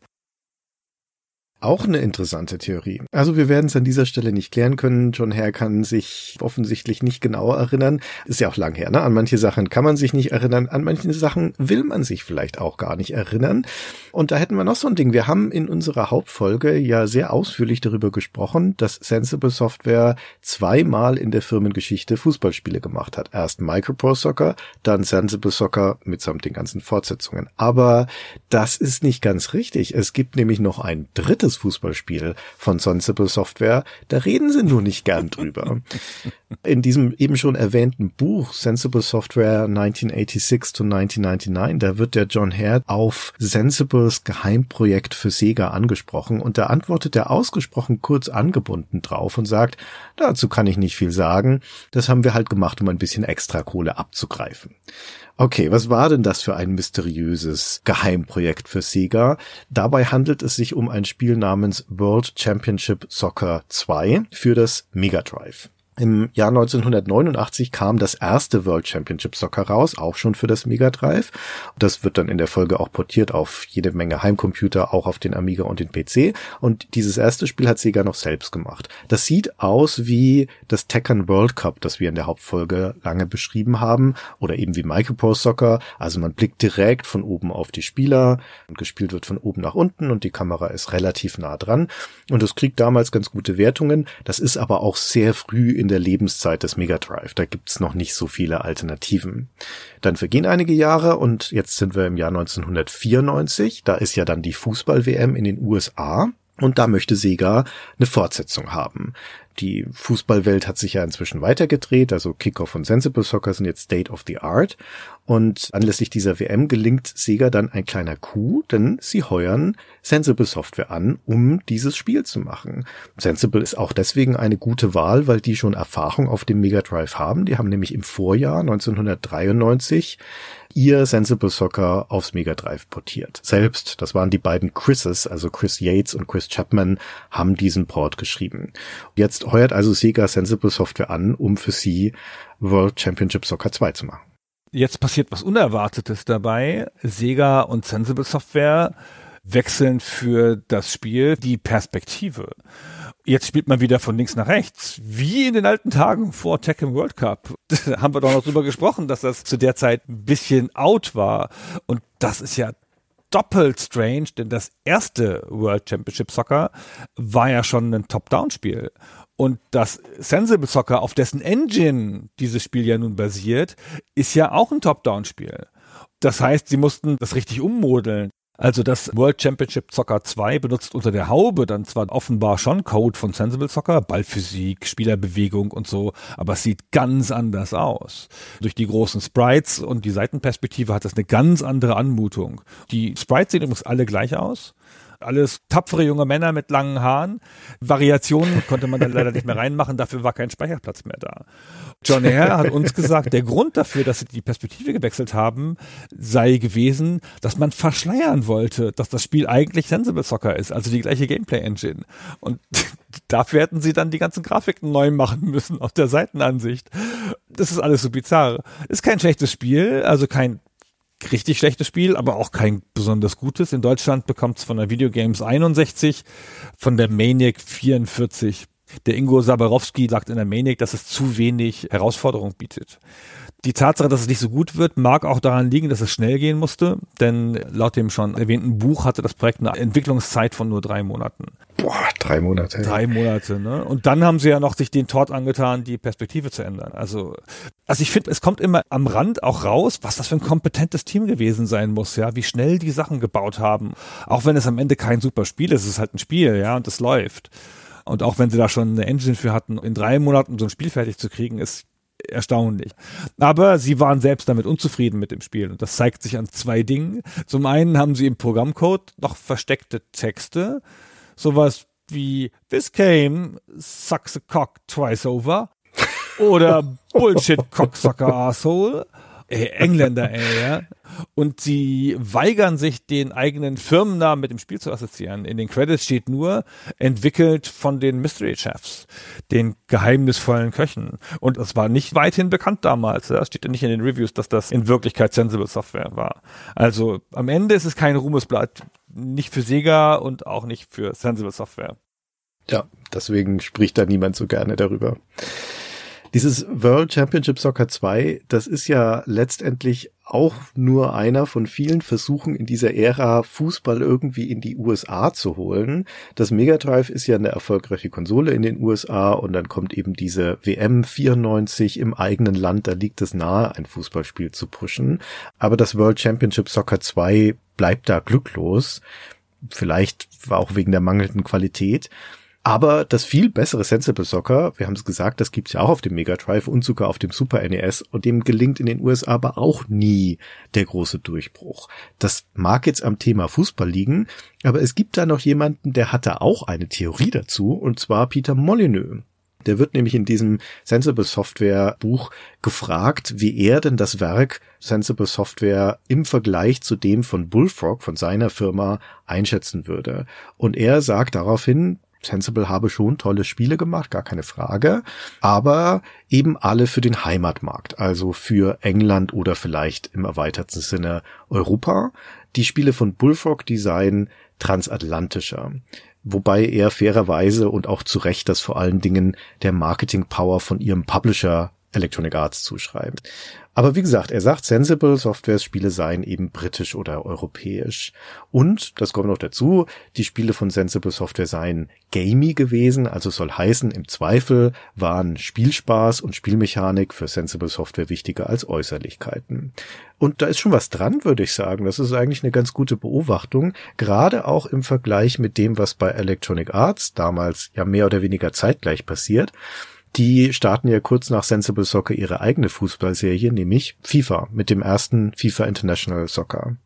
Auch eine interessante Theorie. Also wir werden es an dieser Stelle nicht klären können. John Hare kann sich offensichtlich nicht genau erinnern. Ist ja auch lang her, ne? An manche Sachen kann man sich nicht erinnern, an manchen Sachen will man sich vielleicht auch gar nicht erinnern. Und da hätten wir noch so ein Ding. Wir haben in unserer Hauptfolge ja sehr ausführlich darüber gesprochen, dass Sensible Software zweimal in der Firmengeschichte Fußballspiele gemacht hat. Erst Micropro Soccer, dann Sensible Soccer mitsamt den ganzen Fortsetzungen. Aber das ist nicht ganz richtig. Es gibt nämlich noch ein drittes Fußballspiel von Sensible Software. Da reden sie nur nicht gern drüber. In diesem eben schon erwähnten Buch Sensible Software 1986 to 1999, da wird der John Hare auf Sensibles Geheimprojekt für Sega angesprochen und da antwortet er ausgesprochen kurz angebunden drauf und sagt, dazu kann ich nicht viel sagen. Das haben wir halt gemacht, um ein bisschen extra Kohle abzugreifen. Okay, was war denn das für ein mysteriöses Geheimprojekt für Sega? Dabei handelt es sich um ein Spiel namens World Championship Soccer 2 für das Mega Drive. Im Jahr 1989 kam das erste World Championship Soccer raus, auch schon für das Mega Drive. Das wird dann in der Folge auch portiert auf jede Menge Heimcomputer, auch auf den Amiga und den PC. Und dieses erste Spiel hat Sega noch selbst gemacht. Das sieht aus wie das Tekken World Cup, das wir in der Hauptfolge lange beschrieben haben, oder eben wie Micropro Soccer. Also man blickt direkt von oben auf die Spieler und gespielt wird von oben nach unten und die Kamera ist relativ nah dran. Und es kriegt damals ganz gute Wertungen. Das ist aber auch sehr früh in der Lebenszeit des Mega Drive. Da gibt's noch nicht so viele Alternativen. Dann vergehen einige Jahre und jetzt sind wir im Jahr 1994. Da ist ja dann die Fußball-WM in den USA. Und da möchte Sega eine Fortsetzung haben. Die Fußballwelt hat sich ja inzwischen weitergedreht, also Kickoff und Sensible Soccer sind jetzt State of the Art. Und anlässlich dieser WM gelingt Sega dann ein kleiner Coup, denn sie heuern Sensible Software an, um dieses Spiel zu machen. Sensible ist auch deswegen eine gute Wahl, weil die schon Erfahrung auf dem Mega Drive haben. Die haben nämlich im Vorjahr 1993 ihr Sensible Soccer aufs Mega Drive portiert. Selbst, das waren die beiden Chrises, also Chris Yates und Chris Chapman, haben diesen Port geschrieben. Jetzt heuert also Sega Sensible Software an, um für sie World Championship Soccer 2 zu machen. Jetzt passiert was Unerwartetes dabei. Sega und Sensible Software wechseln für das Spiel die Perspektive. Jetzt spielt man wieder von links nach rechts, wie in den alten Tagen vor Tekken World Cup. Da haben wir doch noch drüber gesprochen, dass das zu der Zeit ein bisschen out war. Und das ist ja doppelt strange, denn das erste World Championship Soccer war ja schon ein Top-Down-Spiel. Und das Sensible Soccer, auf dessen Engine dieses Spiel ja nun basiert, ist ja auch ein Top-Down-Spiel. Das heißt, sie mussten das richtig ummodeln. Also das World Championship Soccer 2 benutzt unter der Haube dann zwar offenbar schon Code von Sensible Soccer, Ballphysik, Spielerbewegung und so, aber es sieht ganz anders aus. Durch die großen Sprites und die Seitenperspektive hat das eine ganz andere Anmutung. Die Sprites sehen übrigens alle gleich aus. Alles tapfere junge Männer mit langen Haaren. Variationen konnte man dann leider nicht mehr reinmachen, dafür war kein Speicherplatz mehr da. John Hare hat uns gesagt, der Grund dafür, dass sie die Perspektive gewechselt haben, sei gewesen, dass man verschleiern wollte, dass das Spiel eigentlich Sensible Soccer ist, also die gleiche Gameplay-Engine. Und dafür hätten sie dann die ganzen Grafiken neu machen müssen aus der Seitenansicht. Das ist alles so bizarr. Ist kein schlechtes Spiel, also kein richtig schlechtes Spiel, aber auch kein besonders gutes. In Deutschland bekommt es von der Videogames 61, von der Maniac 44. Der Ingo Sabarowski sagt in der Maniac, dass es zu wenig Herausforderung bietet. Die Tatsache, dass es nicht so gut wird, mag auch daran liegen, dass es schnell gehen musste, denn laut dem schon erwähnten Buch hatte das Projekt eine Entwicklungszeit von nur drei Monaten. Boah, drei Monate. Drei Monate, ne? Und dann haben sie ja noch sich den Tod angetan, die Perspektive zu ändern. Also, also ich finde, es kommt immer am Rand auch raus, was das für ein kompetentes Team gewesen sein muss, ja, wie schnell die Sachen gebaut haben. Auch wenn es am Ende kein super Spiel ist, es ist halt ein Spiel, ja, und es läuft. Und auch wenn sie da schon eine Engine für hatten, in drei Monaten so ein Spiel fertig zu kriegen, ist erstaunlich. Aber sie waren selbst damit unzufrieden mit dem Spiel. Und das zeigt sich an zwei Dingen. Zum einen haben sie im Programmcode noch versteckte Texte. Sowas wie This game sucks a cock twice over. Oder Bullshit Cocksucker Asshole. Ey, Engländer, ey, ja. Und sie weigern sich, den eigenen Firmennamen mit dem Spiel zu assoziieren. In den Credits steht nur, entwickelt von den Mystery Chefs, den geheimnisvollen Köchen. Und das war nicht weithin bekannt damals. Das steht ja nicht in den Reviews, dass das in Wirklichkeit Sensible Software war. Also am Ende ist es kein Ruhmesblatt. Nicht für Sega und auch nicht für Sensible Software. Ja, deswegen spricht da niemand so gerne darüber. Dieses World Championship Soccer 2, das ist ja letztendlich auch nur einer von vielen Versuchen in dieser Ära, Fußball irgendwie in die USA zu holen. Das Mega Drive ist ja eine erfolgreiche Konsole in den USA und dann kommt eben diese WM 94 im eigenen Land, da liegt es nahe, ein Fußballspiel zu pushen. Aber das World Championship Soccer 2 bleibt da glücklos. Vielleicht auch wegen der mangelnden Qualität. Aber das viel bessere Sensible Soccer, wir haben es gesagt, das gibt's ja auch auf dem Mega Drive und sogar auf dem Super NES und dem gelingt in den USA aber auch nie der große Durchbruch. Das mag jetzt am Thema Fußball liegen, aber es gibt da noch jemanden, der hat da auch eine Theorie dazu und zwar Peter Molyneux. Der wird nämlich in diesem Sensible Software Buch gefragt, wie er denn das Werk Sensible Software im Vergleich zu dem von Bullfrog, von seiner Firma, einschätzen würde. Und er sagt daraufhin, Sensible habe schon tolle Spiele gemacht, gar keine Frage, aber eben alle für den Heimatmarkt, also für England oder vielleicht im erweiterten Sinne Europa. Die Spiele von Bullfrog, die seien transatlantischer. Wobei er fairerweise und auch zu Recht das vor allen Dingen der Marketing Power von ihrem Publisher Electronic Arts zuschreibt. Aber wie gesagt, er sagt, Sensible Softwares Spiele seien eben britisch oder europäisch. Und, das kommt noch dazu, die Spiele von Sensible Software seien gamey gewesen, also soll heißen, im Zweifel waren Spielspaß und Spielmechanik für Sensible Software wichtiger als Äußerlichkeiten. Und da ist schon was dran, würde ich sagen. Das ist eigentlich eine ganz gute Beobachtung, gerade auch im Vergleich mit dem, was bei Electronic Arts damals ja mehr oder weniger zeitgleich passiert. Die starten ja kurz nach Sensible Soccer ihre eigene Fußballserie, nämlich FIFA mit dem ersten FIFA International Soccer.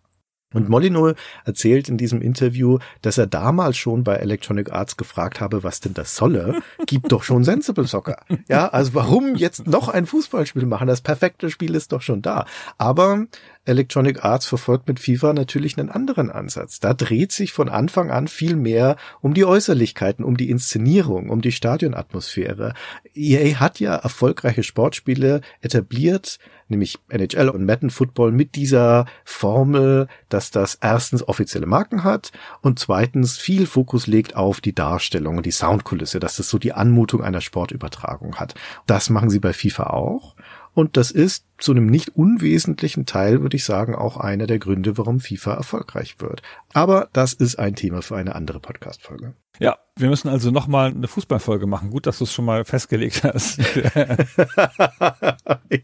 Und Molyneux erzählt in diesem Interview, dass er damals schon bei Electronic Arts gefragt habe, was denn das solle. Gibt doch schon Sensible Soccer. Ja, also warum jetzt noch ein Fußballspiel machen? Das perfekte Spiel ist doch schon da. Aber Electronic Arts verfolgt mit FIFA natürlich einen anderen Ansatz. Da dreht sich von Anfang an viel mehr um die Äußerlichkeiten, um die Inszenierung, um die Stadionatmosphäre. EA hat ja erfolgreiche Sportspiele etabliert, nämlich NHL und Madden Football mit dieser Formel, dass das erstens offizielle Marken hat und zweitens viel Fokus legt auf die Darstellung und die Soundkulisse, dass das so die Anmutung einer Sportübertragung hat. Das machen sie bei FIFA auch. Und das ist zu einem nicht unwesentlichen Teil, würde ich sagen, auch einer der Gründe, warum FIFA erfolgreich wird. Aber das ist ein Thema für eine andere Podcast-Folge. Ja, wir müssen also nochmal eine Fußballfolge machen. Gut, dass du es schon mal festgelegt hast.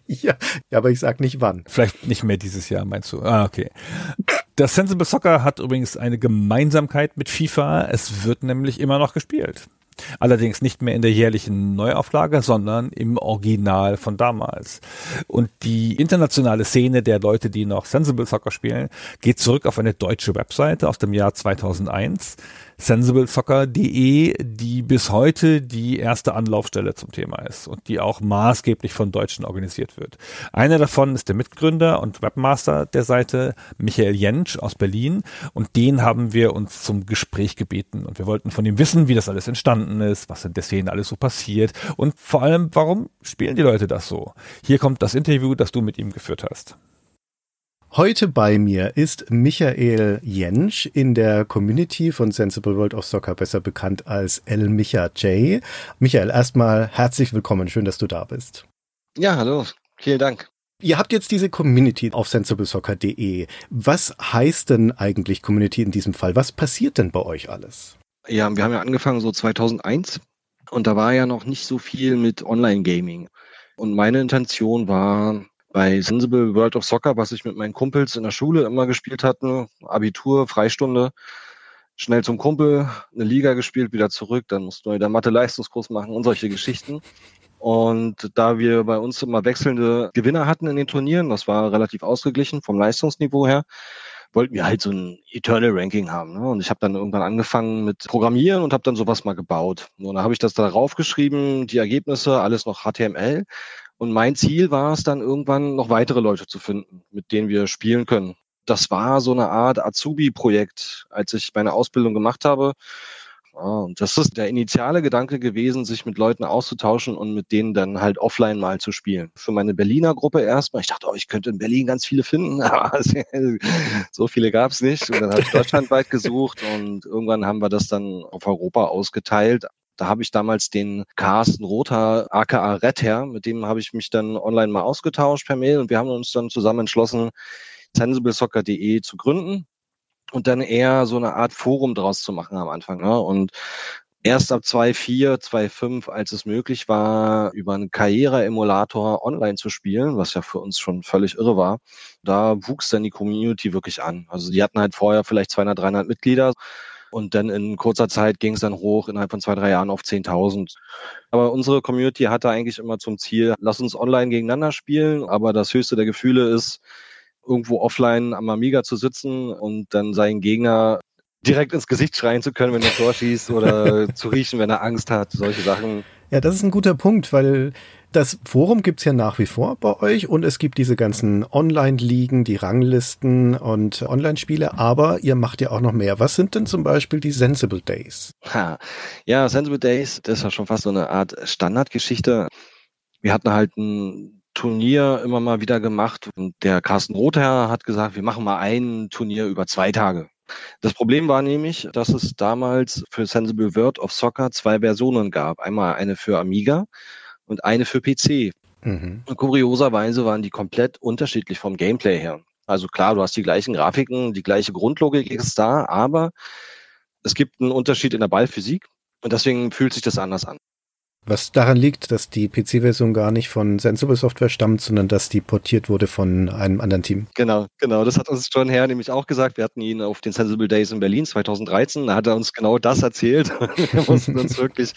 ja, aber ich sag nicht wann. Vielleicht nicht mehr dieses Jahr, meinst du? Ah, okay. Das Sensible Soccer hat übrigens eine Gemeinsamkeit mit FIFA. Es wird nämlich immer noch gespielt. Allerdings nicht mehr in der jährlichen Neuauflage, sondern im Original von damals. Und die internationale Szene der Leute, die noch Sensible Soccer spielen, geht zurück auf eine deutsche Webseite aus dem Jahr 2001 sensiblesoccer.de, die bis heute die erste Anlaufstelle zum Thema ist und die auch maßgeblich von Deutschen organisiert wird. Einer davon ist der Mitgründer und Webmaster der Seite, Michael Jentsch aus Berlin und den haben wir uns zum Gespräch gebeten und wir wollten von ihm wissen, wie das alles entstanden ist, was in der Szene alles so passiert und vor allem, warum spielen die Leute das so? Hier kommt das Interview, das du mit ihm geführt hast. Heute bei mir ist Michael Jentsch in der Community von Sensible World of Soccer, besser bekannt als El Micha J. Michael, erstmal herzlich willkommen. Schön, dass du da bist. Ja, hallo. Vielen Dank. Ihr habt jetzt diese Community auf sensiblesoccer.de. Was heißt denn eigentlich Community in diesem Fall? Was passiert denn bei euch alles? Ja, wir haben ja angefangen so 2001 und da war ja noch nicht so viel mit Online-Gaming. Und meine Intention war, bei Sensible World of Soccer, was ich mit meinen Kumpels in der Schule immer gespielt hatte, Abitur, Freistunde, schnell zum Kumpel, eine Liga gespielt, wieder zurück, dann mussten wir wieder Mathe-Leistungskurs machen und solche Geschichten. Und da wir bei uns immer wechselnde Gewinner hatten in den Turnieren, das war relativ ausgeglichen vom Leistungsniveau her, wollten wir halt so ein Eternal Ranking haben. Ne? Und ich habe dann irgendwann angefangen mit Programmieren und habe dann sowas mal gebaut. Und dann habe ich das darauf geschrieben, die Ergebnisse, alles noch HTML. Und mein Ziel war es dann irgendwann noch weitere Leute zu finden, mit denen wir spielen können. Das war so eine Art Azubi-Projekt, als ich meine Ausbildung gemacht habe. Ja, und das ist der initiale Gedanke gewesen, sich mit Leuten auszutauschen und mit denen dann halt offline mal zu spielen. Für meine Berliner Gruppe erstmal. Ich dachte, oh, ich könnte in Berlin ganz viele finden, aber so viele gab es nicht. Und dann habe ich deutschlandweit gesucht und irgendwann haben wir das dann auf Europa ausgeteilt. Da habe ich damals den Carsten Rother, aka Redher, mit dem habe ich mich dann online mal ausgetauscht per Mail und wir haben uns dann zusammen entschlossen, sensiblesoccer.de zu gründen und dann eher so eine Art Forum draus zu machen am Anfang. Ne? Und erst ab 2.4, 2.5, als es möglich war, über einen Karriere-Emulator online zu spielen, was ja für uns schon völlig irre war, da wuchs dann die Community wirklich an. Also die hatten halt vorher vielleicht 200, 300 Mitglieder und dann in kurzer Zeit ging es dann hoch, innerhalb von zwei, drei Jahren auf 10.000. Aber unsere Community hatte eigentlich immer zum Ziel, lass uns online gegeneinander spielen, aber das höchste der Gefühle ist, irgendwo offline am Amiga zu sitzen und dann seinen Gegner direkt ins Gesicht schreien zu können, wenn er Tor schießt oder zu riechen, wenn er Angst hat, solche Sachen. Ja, das ist ein guter Punkt, weil das Forum gibt's ja nach wie vor bei euch und es gibt diese ganzen Online-Ligen, die Ranglisten und Online-Spiele, aber ihr macht ja auch noch mehr. Was sind denn zum Beispiel die Sensible Days? Ja, Sensible Days, das ist ja schon fast so eine Art Standardgeschichte. Wir hatten halt ein Turnier immer mal wieder gemacht und der Carsten Rotherr hat gesagt, wir machen mal ein Turnier über zwei Tage. Das Problem war nämlich, dass es damals für Sensible World of Soccer zwei Versionen gab. Einmal eine für Amiga und eine für PC. Mhm. Und kurioserweise waren die komplett unterschiedlich vom Gameplay her. Also klar, du hast die gleichen Grafiken, die gleiche Grundlogik ist da, aber es gibt einen Unterschied in der Ballphysik und deswegen fühlt sich das anders an. Was daran liegt, dass die PC-Version gar nicht von Sensible Software stammt, sondern dass die portiert wurde von einem anderen Team. Genau, genau. Das hat uns John Herr nämlich auch gesagt. Wir hatten ihn auf den Sensible Days in Berlin 2013. Da hat er uns genau das erzählt. Wir mussten uns wirklich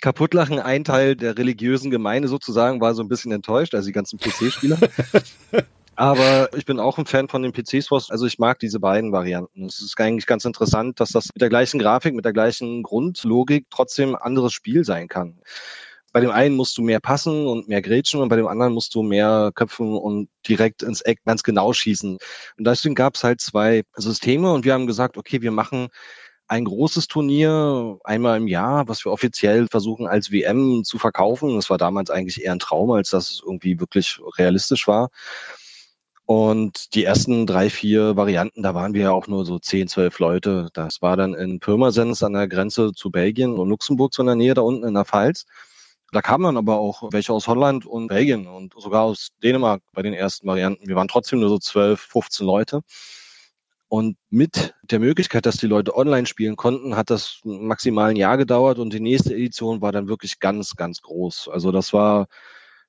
kaputt lachen. Ein Teil der religiösen Gemeinde sozusagen war so ein bisschen enttäuscht, also die ganzen PC-Spieler. Aber ich bin auch ein Fan von den PC-Sports. Also ich mag diese beiden Varianten. Es ist eigentlich ganz interessant, dass das mit der gleichen Grafik, mit der gleichen Grundlogik trotzdem anderes Spiel sein kann. Bei dem einen musst du mehr passen und mehr grätschen und bei dem anderen musst du mehr köpfen und direkt ins Eck ganz genau schießen. Und deswegen gab es halt zwei Systeme und wir haben gesagt, okay, wir machen ein großes Turnier einmal im Jahr, was wir offiziell versuchen als WM zu verkaufen. Das war damals eigentlich eher ein Traum, als dass es irgendwie wirklich realistisch war. Und die ersten drei, vier Varianten, da waren wir ja auch nur so zehn, zwölf Leute. Das war dann in Pirmasens an der Grenze zu Belgien und Luxemburg so in der Nähe da unten in der Pfalz. Da kamen dann aber auch welche aus Holland und Belgien und sogar aus Dänemark bei den ersten Varianten. Wir waren trotzdem nur so zwölf, 15 Leute. Und mit der Möglichkeit, dass die Leute online spielen konnten, hat das maximal ein Jahr gedauert und die nächste Edition war dann wirklich ganz, ganz groß. Also das war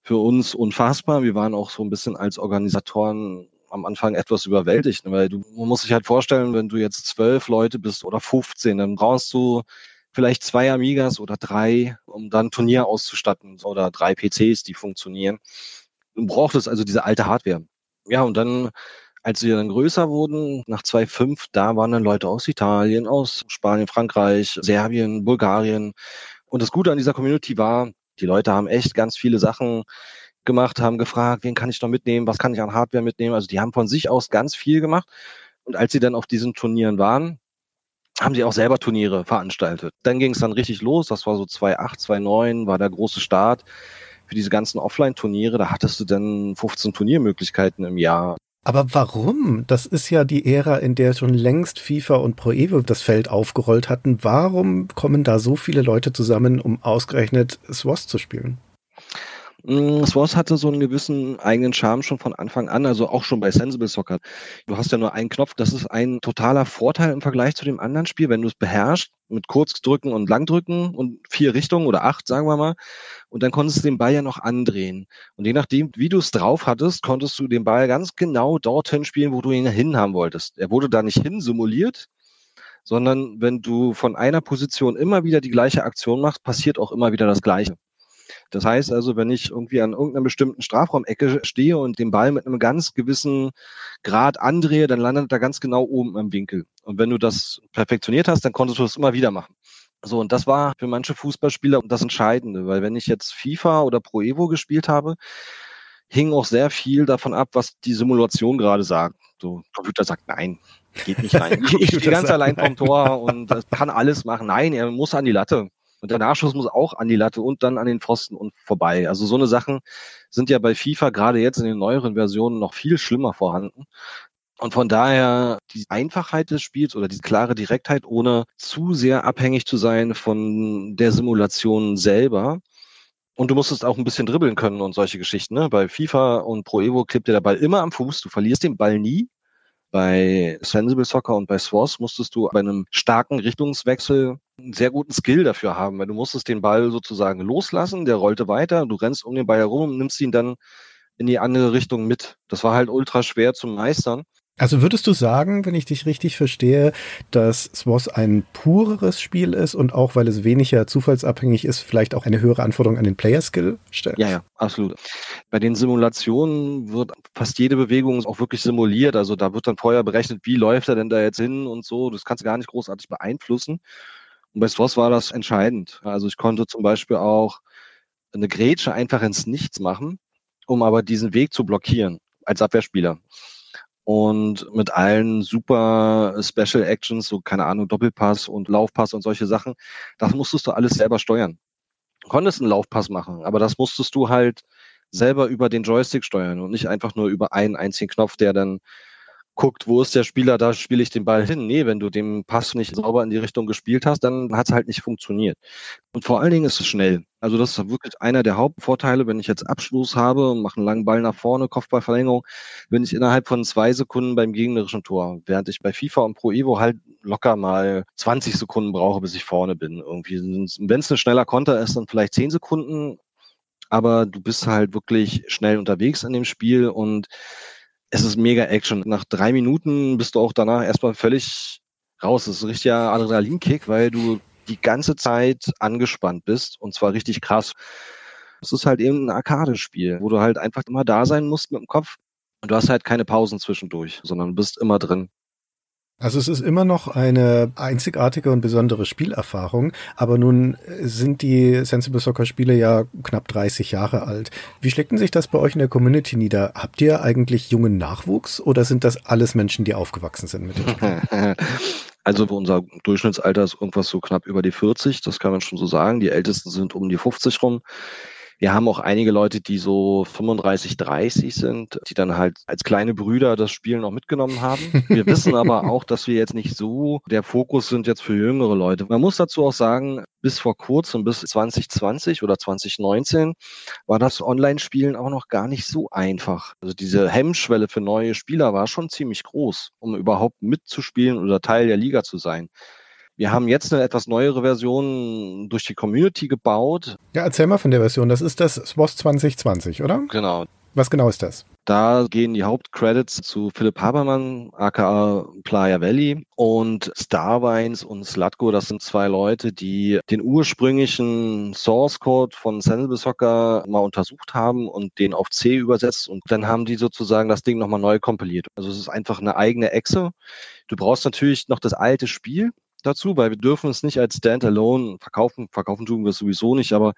für uns unfassbar. Wir waren auch so ein bisschen als Organisatoren am Anfang etwas überwältigt, ne? weil du man muss sich halt vorstellen, wenn du jetzt zwölf Leute bist oder 15, dann brauchst du vielleicht zwei Amigas oder drei, um dann Turnier auszustatten oder drei PCs, die funktionieren. Du brauchtest also diese alte Hardware. Ja, und dann, als wir dann größer wurden, nach 2.5, da waren dann Leute aus Italien, aus Spanien, Frankreich, Serbien, Bulgarien. Und das Gute an dieser Community war, die Leute haben echt ganz viele Sachen gemacht, haben gefragt, wen kann ich noch mitnehmen, was kann ich an Hardware mitnehmen. Also die haben von sich aus ganz viel gemacht. Und als sie dann auf diesen Turnieren waren, haben sie auch selber Turniere veranstaltet. Dann ging es dann richtig los. Das war so 2008, 2009 war der große Start für diese ganzen Offline-Turniere. Da hattest du dann 15 Turniermöglichkeiten im Jahr. Aber warum? Das ist ja die Ära, in der schon längst FIFA und Pro Evo das Feld aufgerollt hatten. Warum kommen da so viele Leute zusammen, um ausgerechnet SWAS zu spielen? Mm, SWAS hatte so einen gewissen eigenen Charme schon von Anfang an, also auch schon bei Sensible Soccer. Du hast ja nur einen Knopf, das ist ein totaler Vorteil im Vergleich zu dem anderen Spiel, wenn du es beherrschst, mit Kurzdrücken und Langdrücken und vier Richtungen oder acht, sagen wir mal. Und dann konntest du den Ball ja noch andrehen. Und je nachdem, wie du es drauf hattest, konntest du den Ball ganz genau dorthin spielen, wo du ihn hin haben wolltest. Er wurde da nicht hin simuliert, sondern wenn du von einer Position immer wieder die gleiche Aktion machst, passiert auch immer wieder das Gleiche. Das heißt also, wenn ich irgendwie an irgendeiner bestimmten Strafraumecke stehe und den Ball mit einem ganz gewissen Grad andrehe, dann landet er ganz genau oben im Winkel. Und wenn du das perfektioniert hast, dann konntest du das immer wieder machen. So, und das war für manche Fußballspieler das Entscheidende, weil wenn ich jetzt FIFA oder Pro Evo gespielt habe, hing auch sehr viel davon ab, was die Simulation gerade sagt. So, Computer sagt nein, geht nicht rein. Ich stehe ganz allein vom Tor und kann alles machen. Nein, er muss an die Latte. Und der Nachschuss muss auch an die Latte und dann an den Pfosten und vorbei. Also so eine Sachen sind ja bei FIFA gerade jetzt in den neueren Versionen noch viel schlimmer vorhanden. Und von daher die Einfachheit des Spiels oder die klare Direktheit, ohne zu sehr abhängig zu sein von der Simulation selber. Und du musstest auch ein bisschen dribbeln können und solche Geschichten. Ne? Bei FIFA und Pro Evo klebt dir der Ball immer am Fuß. Du verlierst den Ball nie. Bei Sensible Soccer und bei SWAS musstest du bei einem starken Richtungswechsel einen sehr guten Skill dafür haben, weil du musstest den Ball sozusagen loslassen, der rollte weiter, du rennst um den Ball herum und nimmst ihn dann in die andere Richtung mit. Das war halt ultra schwer zu meistern. Also würdest du sagen, wenn ich dich richtig verstehe, dass SWOS ein pureres Spiel ist und auch weil es weniger zufallsabhängig ist, vielleicht auch eine höhere Anforderung an den Player-Skill stellt? Ja, ja, absolut. Bei den Simulationen wird fast jede Bewegung auch wirklich simuliert. Also da wird dann vorher berechnet, wie läuft er denn da jetzt hin und so. Das kannst du gar nicht großartig beeinflussen. Und bei SWOS war das entscheidend. Also ich konnte zum Beispiel auch eine Grätsche einfach ins Nichts machen, um aber diesen Weg zu blockieren als Abwehrspieler und mit allen super Special Actions, so keine Ahnung, Doppelpass und Laufpass und solche Sachen, das musstest du alles selber steuern. Du konntest einen Laufpass machen, aber das musstest du halt selber über den Joystick steuern und nicht einfach nur über einen einzigen Knopf, der dann guckt, wo ist der Spieler, da spiele ich den Ball hin. Nee, wenn du den Pass nicht sauber in die Richtung gespielt hast, dann hat es halt nicht funktioniert. Und vor allen Dingen ist es schnell. Also das ist wirklich einer der Hauptvorteile, wenn ich jetzt Abschluss habe mache einen langen Ball nach vorne, Kopfballverlängerung, bin ich innerhalb von zwei Sekunden beim gegnerischen Tor. Während ich bei FIFA und Pro Evo halt locker mal 20 Sekunden brauche, bis ich vorne bin. Irgendwie, wenn es ein schneller Konter ist, dann vielleicht 10 Sekunden, aber du bist halt wirklich schnell unterwegs in dem Spiel und es ist mega Action. Nach drei Minuten bist du auch danach erstmal völlig raus. Das ist ein richtiger Adrenalinkick, weil du die ganze Zeit angespannt bist und zwar richtig krass. Es ist halt eben ein Arcade-Spiel, wo du halt einfach immer da sein musst mit dem Kopf. Und du hast halt keine Pausen zwischendurch, sondern bist immer drin. Also es ist immer noch eine einzigartige und besondere Spielerfahrung, aber nun sind die Sensible Soccer Spiele ja knapp 30 Jahre alt. Wie schlägt denn sich das bei euch in der Community nieder? Habt ihr eigentlich jungen Nachwuchs oder sind das alles Menschen, die aufgewachsen sind mit dem? Also unser Durchschnittsalter ist irgendwas so knapp über die 40, das kann man schon so sagen. Die Ältesten sind um die 50 rum. Wir haben auch einige Leute, die so 35, 30 sind, die dann halt als kleine Brüder das Spiel noch mitgenommen haben. Wir wissen aber auch, dass wir jetzt nicht so der Fokus sind jetzt für jüngere Leute. Man muss dazu auch sagen, bis vor kurzem, bis 2020 oder 2019, war das Online-Spielen auch noch gar nicht so einfach. Also diese Hemmschwelle für neue Spieler war schon ziemlich groß, um überhaupt mitzuspielen oder Teil der Liga zu sein. Wir haben jetzt eine etwas neuere Version durch die Community gebaut. Ja, erzähl mal von der Version. Das ist das SWOS 2020, oder? Genau. Was genau ist das? Da gehen die Hauptcredits zu Philipp Habermann, aka Playa Valley und Starvines und Slatko. Das sind zwei Leute, die den ursprünglichen Source Code von Sensible Soccer mal untersucht haben und den auf C übersetzt und dann haben die sozusagen das Ding nochmal neu kompiliert. Also es ist einfach eine eigene Echse. Du brauchst natürlich noch das alte Spiel dazu, weil wir dürfen es nicht als Standalone verkaufen. Verkaufen tun wir es sowieso nicht, aber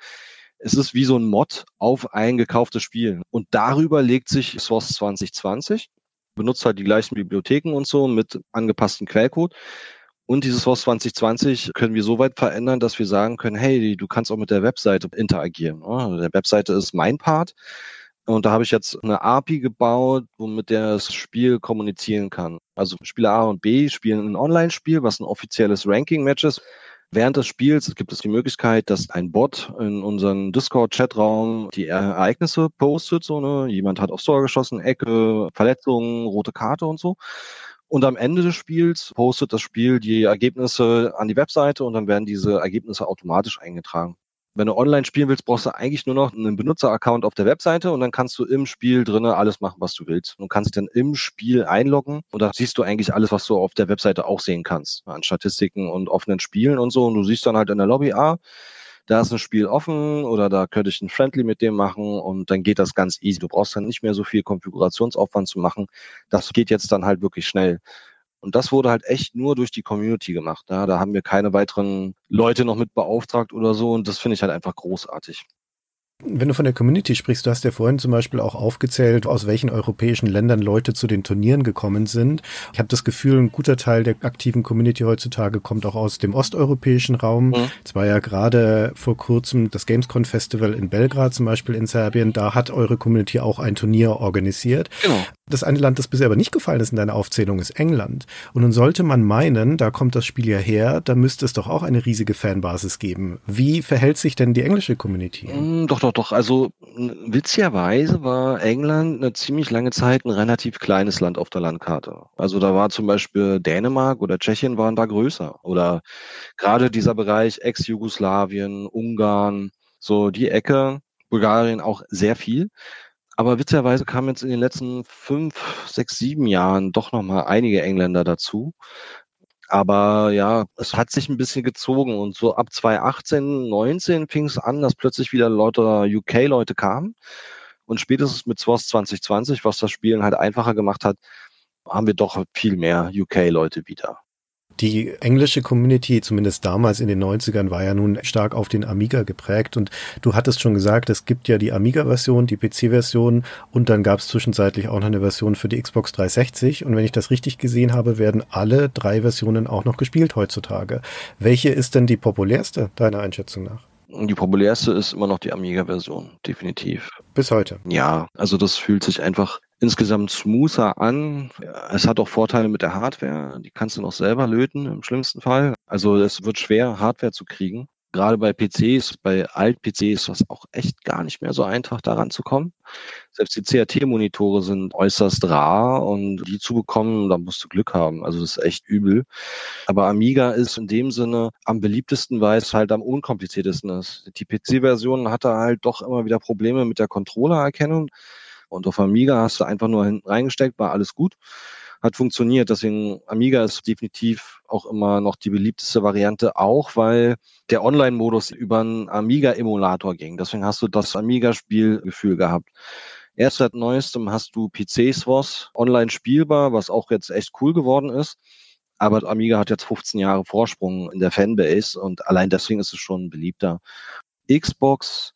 es ist wie so ein Mod auf ein gekauftes Spiel. Und darüber legt sich Source 2020, benutzt halt die gleichen Bibliotheken und so mit angepasstem Quellcode. Und dieses Source 2020 können wir so weit verändern, dass wir sagen können, hey, du kannst auch mit der Webseite interagieren. Also der Webseite ist mein Part. Und da habe ich jetzt eine API gebaut, womit der das Spiel kommunizieren kann. Also Spieler A und B spielen ein Online-Spiel, was ein offizielles Ranking-Match ist. Während des Spiels gibt es die Möglichkeit, dass ein Bot in unseren Discord-Chatraum die Ereignisse postet. So, ne? Jemand hat aufs Tor geschossen, Ecke, Verletzungen, rote Karte und so. Und am Ende des Spiels postet das Spiel die Ergebnisse an die Webseite und dann werden diese Ergebnisse automatisch eingetragen. Wenn du online spielen willst, brauchst du eigentlich nur noch einen Benutzeraccount auf der Webseite und dann kannst du im Spiel drinnen alles machen, was du willst. Du kannst dich dann im Spiel einloggen und da siehst du eigentlich alles, was du auf der Webseite auch sehen kannst. An Statistiken und offenen Spielen und so. Und du siehst dann halt in der Lobby, ah, da ist ein Spiel offen oder da könnte ich ein Friendly mit dem machen und dann geht das ganz easy. Du brauchst dann nicht mehr so viel Konfigurationsaufwand zu machen. Das geht jetzt dann halt wirklich schnell. Und das wurde halt echt nur durch die Community gemacht. Ja, da haben wir keine weiteren Leute noch mit beauftragt oder so. Und das finde ich halt einfach großartig. Wenn du von der Community sprichst, du hast ja vorhin zum Beispiel auch aufgezählt, aus welchen europäischen Ländern Leute zu den Turnieren gekommen sind. Ich habe das Gefühl, ein guter Teil der aktiven Community heutzutage kommt auch aus dem osteuropäischen Raum. Mhm. Es war ja gerade vor kurzem das Gamescon Festival in Belgrad zum Beispiel in Serbien. Da hat eure Community auch ein Turnier organisiert. Genau. Das eine Land, das bisher aber nicht gefallen ist in deiner Aufzählung, ist England. Und nun sollte man meinen, da kommt das Spiel ja her, da müsste es doch auch eine riesige Fanbasis geben. Wie verhält sich denn die englische Community? Mm, Doch, doch, doch. Also witzigerweise war England eine ziemlich lange Zeit ein relativ kleines Land auf der Landkarte. Also da war zum Beispiel Dänemark oder Tschechien waren da größer. Oder gerade dieser Bereich Ex-Jugoslawien, Ungarn, so die Ecke, Bulgarien auch sehr viel. Aber witzigerweise kamen jetzt in den letzten fünf, sechs, sieben Jahren doch nochmal einige Engländer dazu. Aber ja, es hat sich ein bisschen gezogen und so ab 2018, 19 fing es an, dass plötzlich wieder lauter UK-Leute kamen. Und spätestens mit SWOS 2020, was das Spielen halt einfacher gemacht hat, haben wir doch viel mehr UK-Leute wieder. Die englische Community, zumindest damals in den 90ern, war ja nun stark auf den Amiga geprägt. Und du hattest schon gesagt, es gibt ja die Amiga-Version, die PC-Version und dann gab es zwischenzeitlich auch noch eine Version für die Xbox 360. Und wenn ich das richtig gesehen habe, werden alle drei Versionen auch noch gespielt heutzutage. Welche ist denn die populärste, deiner Einschätzung nach? Die populärste ist immer noch die Amiga-Version, definitiv. Bis heute. Ja, also das fühlt sich einfach insgesamt smoother an. Es hat auch Vorteile mit der Hardware. Die kannst du noch selber löten im schlimmsten Fall. Also es wird schwer, Hardware zu kriegen. Gerade bei PCs, bei Alt-PCs ist das auch echt gar nicht mehr so einfach, daran zu kommen. Selbst die CRT-Monitore sind äußerst rar und die zu bekommen, da musst du Glück haben. Also das ist echt übel. Aber Amiga ist in dem Sinne am beliebtesten, weil es halt am unkompliziertesten ist. Die PC-Version hatte halt doch immer wieder Probleme mit der Controllererkennung. Und auf Amiga hast du einfach nur hinten reingesteckt, war alles gut. Hat funktioniert. Deswegen Amiga ist definitiv auch immer noch die beliebteste Variante, auch weil der Online-Modus über einen Amiga-Emulator ging. Deswegen hast du das Amiga-Spielgefühl gehabt. Erst seit neuestem hast du PC-SWOS online spielbar, was auch jetzt echt cool geworden ist. Aber Amiga hat jetzt 15 Jahre Vorsprung in der Fanbase und allein deswegen ist es schon beliebter. Xbox,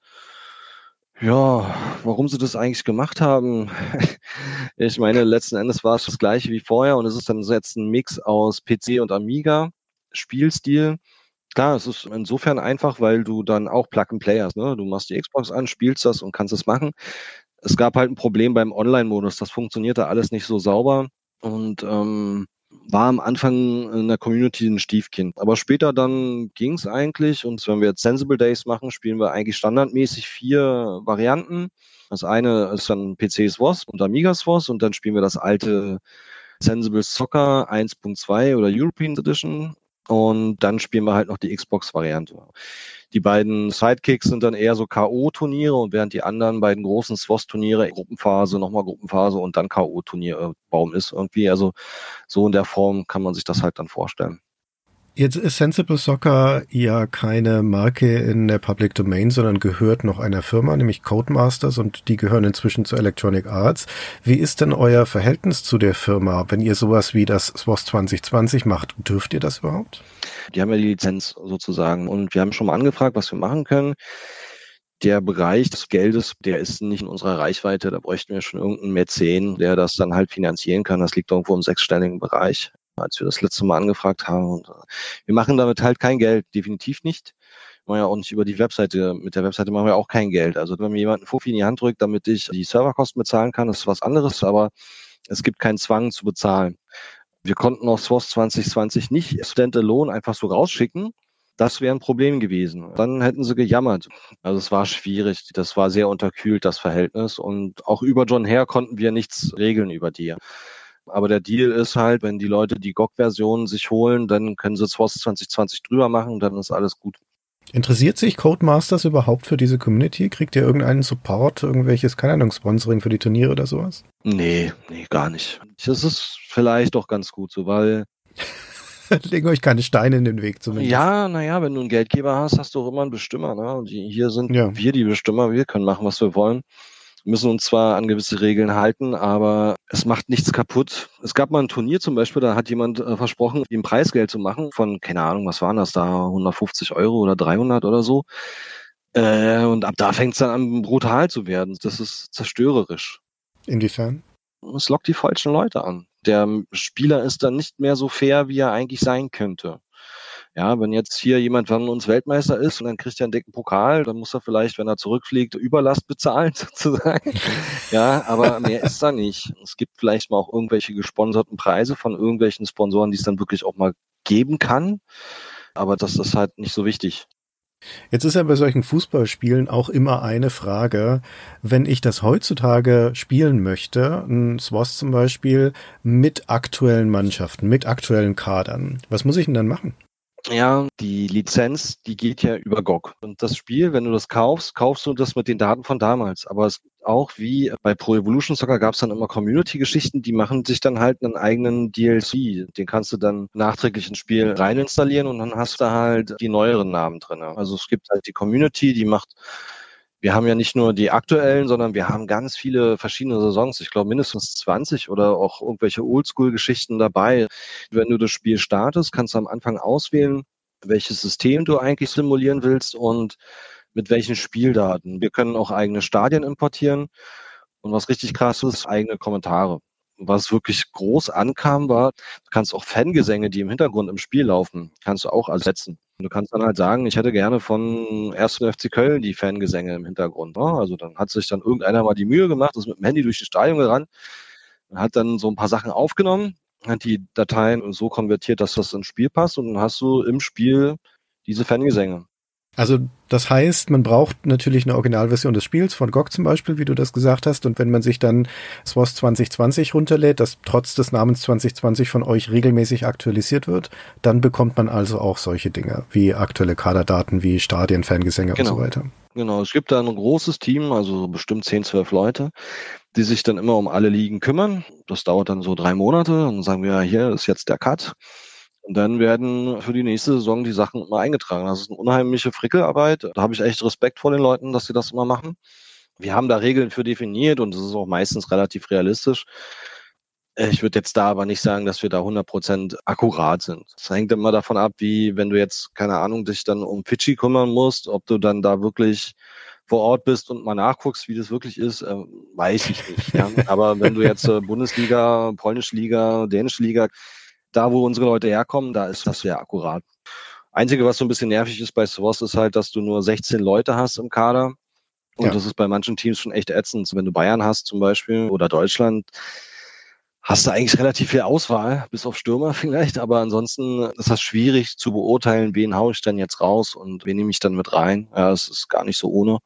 ja, warum sie das eigentlich gemacht haben? ich meine, letzten Endes war es das gleiche wie vorher und es ist dann jetzt ein Mix aus PC und Amiga, Spielstil. Klar, es ist insofern einfach, weil du dann auch Plug and Play hast. Ne? Du machst die Xbox an, spielst das und kannst es machen. Es gab halt ein Problem beim Online-Modus. Das funktionierte alles nicht so sauber und ähm, war am Anfang in der Community ein Stiefkind. Aber später dann ging es eigentlich und wenn wir jetzt Sensible Days machen, spielen wir eigentlich standardmäßig vier Varianten. Das eine ist dann PCs WOS und Amigas WOS und dann spielen wir das alte Sensible Soccer 1.2 oder European Edition und dann spielen wir halt noch die Xbox-Variante. Die beiden Sidekicks sind dann eher so K.O.-Turniere und während die anderen beiden großen SWOS-Turniere Gruppenphase, nochmal Gruppenphase und dann K.O.-Turnier Baum ist irgendwie. Also so in der Form kann man sich das halt dann vorstellen. Jetzt ist Sensible Soccer ja keine Marke in der Public Domain, sondern gehört noch einer Firma, nämlich Codemasters, und die gehören inzwischen zu Electronic Arts. Wie ist denn euer Verhältnis zu der Firma? Wenn ihr sowas wie das SWOS 2020 macht, dürft ihr das überhaupt? Die haben ja die Lizenz sozusagen und wir haben schon mal angefragt, was wir machen können. Der Bereich des Geldes, der ist nicht in unserer Reichweite. Da bräuchten wir schon irgendeinen Mäzen, der das dann halt finanzieren kann. Das liegt irgendwo im sechsstelligen Bereich als wir das letzte Mal angefragt haben. Und äh, wir machen damit halt kein Geld, definitiv nicht. Wir ja auch über die Webseite. Mit der Webseite machen wir auch kein Geld. Also wenn mir jemand einen Fuffi in die Hand drückt, damit ich die Serverkosten bezahlen kann, ist was anderes, aber es gibt keinen Zwang zu bezahlen. Wir konnten auch SWOS 2020 nicht standalone einfach so rausschicken. Das wäre ein Problem gewesen. Dann hätten sie gejammert. Also es war schwierig. Das war sehr unterkühlt, das Verhältnis. Und auch über John Hare konnten wir nichts regeln über die. Aber der Deal ist halt, wenn die Leute die GOG-Version sich holen, dann können sie SWOS 2020 drüber machen, dann ist alles gut. Interessiert sich Codemasters überhaupt für diese Community? Kriegt ihr irgendeinen Support, irgendwelches, keine Ahnung, Sponsoring für die Turniere oder sowas? Nee, nee, gar nicht. Das ist vielleicht doch ganz gut so, weil Legen euch keine Steine in den Weg zumindest. Ja, naja, wenn du einen Geldgeber hast, hast du auch immer einen Bestimmer. Ne? Und hier sind Ja. wir die Bestimmer, wir können machen, was wir wollen. Müssen uns zwar an gewisse Regeln halten, aber es macht nichts kaputt. Es gab mal ein Turnier zum Beispiel, da hat jemand äh, versprochen, ihm Preisgeld zu machen von, keine Ahnung, was waren das da, 150 Euro oder 300 oder so. Äh, und ab da fängt es dann an, brutal zu werden. Das ist zerstörerisch. Inwiefern? Es lockt die falschen Leute an. Der Spieler ist dann nicht mehr so fair, wie er eigentlich sein könnte. Ja, wenn jetzt hier jemand von uns Weltmeister ist und dann kriegt er einen dicken Pokal, dann muss er vielleicht, wenn er zurückfliegt, Überlast bezahlen sozusagen. Ja, aber mehr ist da nicht. Es gibt vielleicht mal auch irgendwelche gesponserten Preise von irgendwelchen Sponsoren, die es dann wirklich auch mal geben kann. Aber das ist halt nicht so wichtig. Jetzt ist ja bei solchen Fußballspielen auch immer eine Frage, wenn ich das heutzutage spielen möchte, ein SWOS zum Beispiel, mit aktuellen Mannschaften, mit aktuellen Kadern, was muss ich denn dann machen? Ja, die Lizenz, die geht ja über GOG. Und das Spiel, wenn du das kaufst, kaufst du das mit den Daten von damals. Aber es auch wie bei Pro Evolution Soccer gab es dann immer Community-Geschichten, die machen sich dann halt einen eigenen DLC. Den kannst du dann nachträglich ins Spiel rein installieren und dann hast du halt die neueren Namen drin. Also es gibt halt die Community, die macht wir haben ja nicht nur die aktuellen, sondern wir haben ganz viele verschiedene Saisons. Ich glaube mindestens 20 oder auch irgendwelche Oldschool-Geschichten dabei. Wenn du das Spiel startest, kannst du am Anfang auswählen, welches System du eigentlich simulieren willst und mit welchen Spieldaten. Wir können auch eigene Stadien importieren. Und was richtig krass ist, eigene Kommentare. Was wirklich groß ankam, war, du kannst auch Fangesänge, die im Hintergrund im Spiel laufen, kannst du auch ersetzen. Du kannst dann halt sagen, ich hätte gerne von 1. FC Köln die Fangesänge im Hintergrund. Ne? Also dann hat sich dann irgendeiner mal die Mühe gemacht, ist mit dem Handy durch die Stadion gerannt, hat dann so ein paar Sachen aufgenommen, hat die Dateien so konvertiert, dass das ins Spiel passt und dann hast du im Spiel diese Fangesänge. Also das heißt, man braucht natürlich eine Originalversion des Spiels von GOG zum Beispiel, wie du das gesagt hast. Und wenn man sich dann SWOS 2020 runterlädt, das trotz des Namens 2020 von euch regelmäßig aktualisiert wird, dann bekommt man also auch solche Dinge wie aktuelle Kaderdaten, wie Stadien, Fangesänge Genau. und so weiter. Genau, es gibt da ein großes Team, also bestimmt 10, 12 Leute, die sich dann immer um alle Ligen kümmern. Das dauert dann so drei Monate. Dann sagen wir, hier ist jetzt der Cut. Und dann werden für die nächste Saison die Sachen immer eingetragen. Das ist eine unheimliche Frickelarbeit. Da habe ich echt Respekt vor den Leuten, dass sie das immer machen. Wir haben da Regeln für definiert und es ist auch meistens relativ realistisch. Ich würde jetzt da aber nicht sagen, dass wir da 100% akkurat sind. Es hängt immer davon ab, wie, wenn du jetzt, keine Ahnung, dich dann um Fidschi kümmern musst, ob du dann da wirklich vor Ort bist und mal nachguckst, wie das wirklich ist, äh, weiß ich nicht. Ja. Aber wenn du jetzt äh, Bundesliga, polnische Liga, dänische Liga, da wo unsere Leute herkommen, da ist das sehr akkurat. Einzige, was so ein bisschen nervig ist bei SWOS, ist halt, dass du nur 16 Leute hast im Kader. Und Ja. das ist bei manchen Teams schon echt ätzend. Wenn du Bayern hast zum Beispiel oder Deutschland, hast du eigentlich relativ viel Auswahl, bis auf Stürmer vielleicht. Aber ansonsten ist das schwierig zu beurteilen, wen haue ich dann jetzt raus und wen nehme ich dann mit rein. Ja, es ist gar nicht so ohne.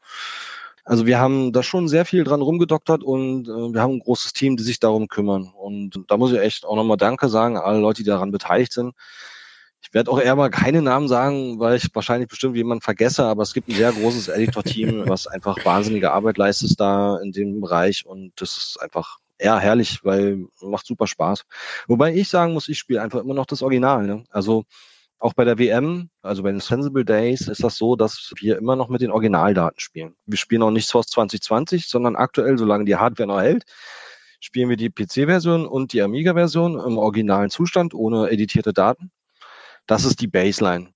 Also wir haben da schon sehr viel dran rumgedoktert und äh, wir haben ein großes Team, die sich darum kümmern. Und da muss ich echt auch nochmal Danke sagen, alle Leute, die daran beteiligt sind. Ich werde auch eher mal keine Namen sagen, weil ich wahrscheinlich bestimmt jemanden vergesse, aber es gibt ein sehr großes Editor-Team, was einfach wahnsinnige Arbeit leistet da in dem Bereich und das ist einfach eher herrlich, weil macht super Spaß. Wobei ich sagen muss, ich spiele einfach immer noch das Original. Ne? Also auch bei der WM, also bei den Sensible Days, ist das so, dass wir immer noch mit den Originaldaten spielen. Wir spielen auch nicht SOS 2020, sondern aktuell, solange die Hardware noch hält, spielen wir die PC-Version und die Amiga-Version im originalen Zustand, ohne editierte Daten. Das ist die Baseline.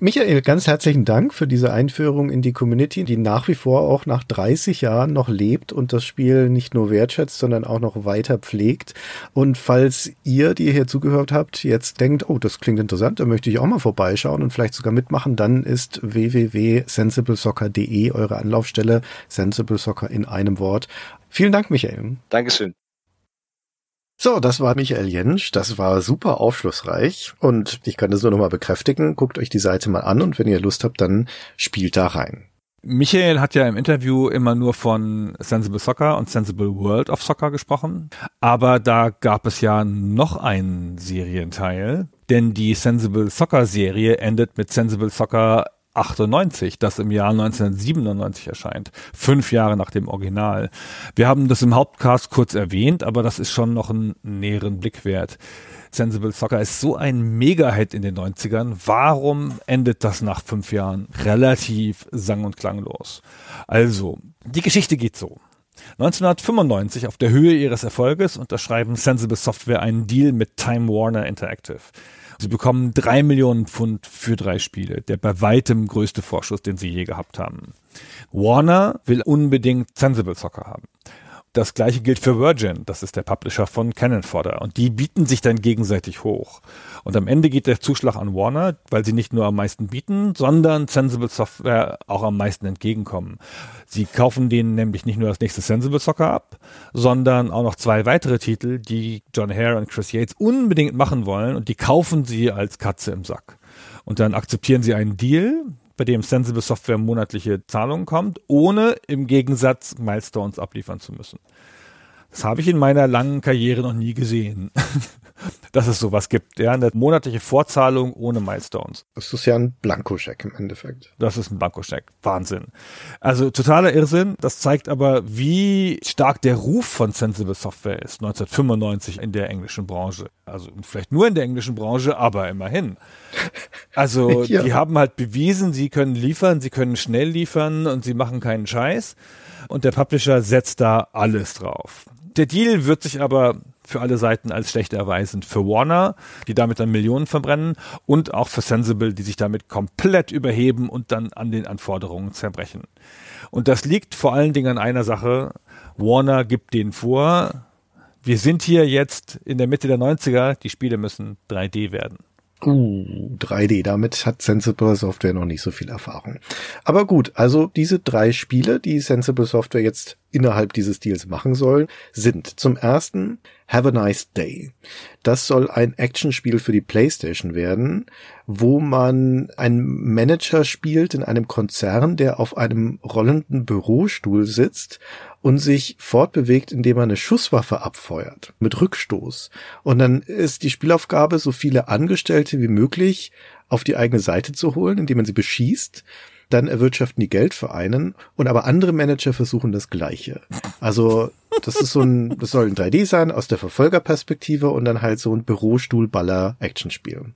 Michael, ganz herzlichen Dank für diese Einführung in die Community, die nach wie vor auch nach 30 Jahren noch lebt und das Spiel nicht nur wertschätzt, sondern auch noch weiter pflegt. Und falls ihr, die hier zugehört habt, jetzt denkt, oh, das klingt interessant, da möchte ich auch mal vorbeischauen und vielleicht sogar mitmachen, dann ist www.sensiblesoccer.de eure Anlaufstelle, Sensible Soccer in einem Wort. Vielen Dank, Michael. Dankeschön. So, das war Michael Jentsch. Das war super aufschlussreich. Und ich kann das nur nochmal bekräftigen. Guckt euch die Seite mal an und wenn ihr Lust habt, dann spielt da rein. Michael hat ja im Interview immer nur von Sensible Soccer und Sensible World of Soccer gesprochen. Aber da gab es ja noch einen Serienteil, denn die Sensible Soccer Serie endet mit Sensible Soccer 98, das im Jahr 1997 erscheint. Fünf Jahre nach dem Original. Wir haben das im Hauptcast kurz erwähnt, aber das ist schon noch einen näheren Blick wert. Sensible Soccer ist so ein Mega-Hit in den 90ern. Warum endet das nach fünf Jahren relativ sang- und klanglos? Also, die Geschichte geht so. 1995, auf der Höhe ihres Erfolges, unterschreiben Sensible Software einen Deal mit Time Warner Interactive. Sie bekommen drei Millionen Pfund für drei Spiele, der bei weitem größte Vorschuss, den sie je gehabt haben. Warner will unbedingt Sensible Soccer haben. Das gleiche gilt für Virgin, das ist der Publisher von Cannon Fodder. Und die bieten sich dann gegenseitig hoch. Und am Ende geht der Zuschlag an Warner, weil sie nicht nur am meisten bieten, sondern Sensible Software auch am meisten entgegenkommen. Sie kaufen denen nämlich nicht nur das nächste Sensible Soccer ab, sondern auch noch zwei weitere Titel, die John Hare und Chris Yates unbedingt machen wollen und die kaufen sie als Katze im Sack. Und dann akzeptieren sie einen Deal, bei dem Sensible Software monatliche Zahlungen kommt, ohne im Gegensatz Milestones abliefern zu müssen. Das habe ich in meiner langen Karriere noch nie gesehen, dass es sowas gibt. Ja, eine monatliche Vorzahlung ohne Milestones. Das ist ja ein Blankoscheck im Endeffekt. Das ist ein Blankoscheck. Wahnsinn. Also totaler Irrsinn. Das zeigt aber, wie stark der Ruf von Sensible Software ist 1995 in der englischen Branche. Also vielleicht nur in der englischen Branche, aber immerhin. Also Ja. die haben halt bewiesen, sie können liefern, sie können schnell liefern und sie machen keinen Scheiß. Und der Publisher setzt da alles drauf. Der Deal wird sich aber für alle Seiten als schlecht erweisen. Für Warner, die damit dann Millionen verbrennen, und auch für Sensible, die sich damit komplett überheben und dann an den Anforderungen zerbrechen. Und das liegt vor allen Dingen an einer Sache. Warner gibt denen vor, wir sind hier jetzt in der Mitte der 90er, die Spiele müssen 3D werden. Uh, 3D, damit hat Sensible Software noch nicht so viel Erfahrung. Aber gut, also diese drei Spiele, die Sensible Software jetzt innerhalb dieses Deals machen soll, sind zum ersten Have a Nice Day. Das soll ein Actionspiel für die PlayStation werden, wo man einen Manager spielt in einem Konzern, der auf einem rollenden Bürostuhl sitzt und sich fortbewegt, indem er eine Schusswaffe abfeuert mit Rückstoß. Und dann ist die Spielaufgabe, so viele Angestellte wie möglich auf die eigene Seite zu holen, indem man sie beschießt. Dann erwirtschaften die Geld für einen und aber andere Manager versuchen das Gleiche. Also das ist so ein, das soll ein 3D sein aus der Verfolgerperspektive und dann halt so ein Bürostuhlballer-Actionspiel.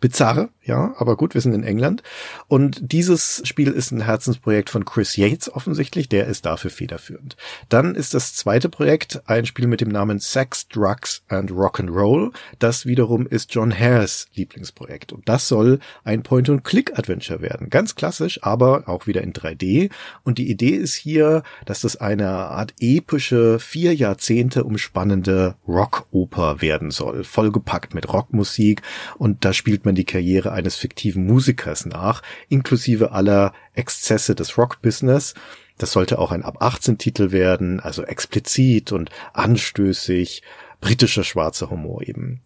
Bizarr, ja, aber gut, wir sind in England. Und dieses Spiel ist ein Herzensprojekt von Chris Yates offensichtlich, der ist dafür federführend. Dann ist das zweite Projekt ein Spiel mit dem Namen Sex, Drugs and Rock'n'Roll. Das wiederum ist John Hares Lieblingsprojekt. Und das soll ein Point-and-Click-Adventure werden. Ganz klassisch, aber auch wieder in 3D. Und die Idee ist hier, dass das eine Art epische, vier Jahrzehnte umspannende Rockoper werden soll. Vollgepackt mit Rockmusik. Und da spielt man die Karriere eines fiktiven Musikers nach, inklusive aller Exzesse des Rock-Business. Das sollte auch ein ab 18 Titel werden, also explizit und anstößig, britischer schwarzer Humor eben.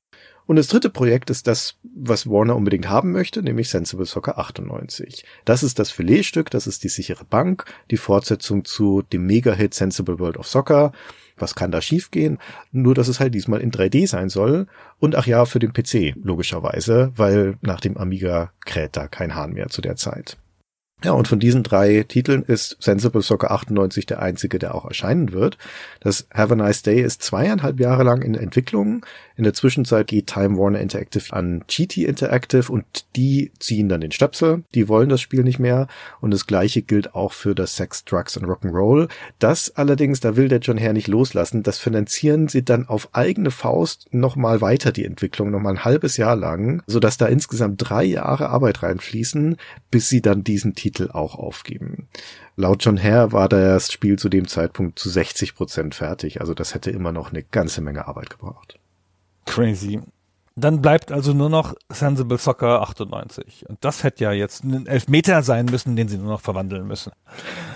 Und das dritte Projekt ist das, was Warner unbedingt haben möchte, nämlich Sensible Soccer 98. Das ist das Filetstück, das ist die sichere Bank, die Fortsetzung zu dem Mega-Hit Sensible World of Soccer. Was kann da schiefgehen? Nur, dass es halt diesmal in 3D sein soll. Und ach ja, für den PC, logischerweise, weil nach dem Amiga kräht da kein Hahn mehr zu der Zeit. Ja, und von diesen drei Titeln ist Sensible Soccer 98 der einzige, der auch erscheinen wird. Das Have a Nice Day ist zweieinhalb Jahre lang in Entwicklung. In der Zwischenzeit geht Time Warner Interactive an GT Interactive und die ziehen dann den Stöpsel. Die wollen das Spiel nicht mehr. Und das gleiche gilt auch für das Sex, Drugs and Rock'n'Roll. Das allerdings, da will der John Hare nicht loslassen. Das finanzieren sie dann auf eigene Faust nochmal weiter, die Entwicklung, nochmal ein halbes Jahr lang, sodass da insgesamt drei Jahre Arbeit reinfließen, bis sie dann diesen Titel auch aufgeben. Laut John Hare war das Spiel zu dem Zeitpunkt zu 60 Prozent fertig. Also das hätte immer noch eine ganze Menge Arbeit gebraucht. Crazy. Dann bleibt also nur noch Sensible Soccer 98. Und das hätte ja jetzt ein Elfmeter sein müssen, den sie nur noch verwandeln müssen.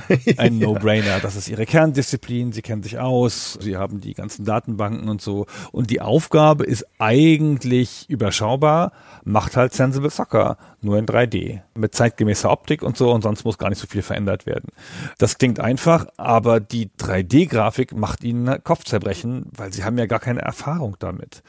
Ein No-Brainer. Das ist ihre Kerndisziplin. Sie kennen sich aus. Sie haben die ganzen Datenbanken und so. Und die Aufgabe ist eigentlich überschaubar. Macht halt Sensible Soccer. Nur in 3D. Mit zeitgemäßer Optik und so. Und sonst muss gar nicht so viel verändert werden. Das klingt einfach, aber die 3D-Grafik macht ihnen Kopfzerbrechen, weil sie haben ja gar keine Erfahrung damit.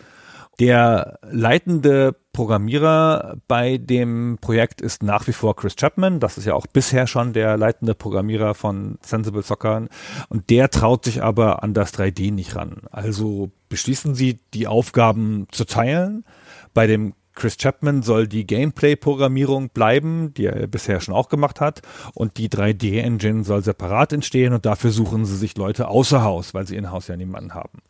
Der leitende Programmierer bei dem Projekt ist nach wie vor Chris Chapman. Das ist ja auch bisher schon der leitende Programmierer von Sensible Soccer. Und der traut sich aber an das 3D nicht ran. Also beschließen sie, die Aufgaben zu teilen. Bei dem Chris Chapman soll die Gameplay-Programmierung bleiben, die er bisher schon auch gemacht hat. Und die 3D-Engine soll separat entstehen. Und dafür suchen sie sich Leute außer Haus, weil sie in-house ja niemanden haben.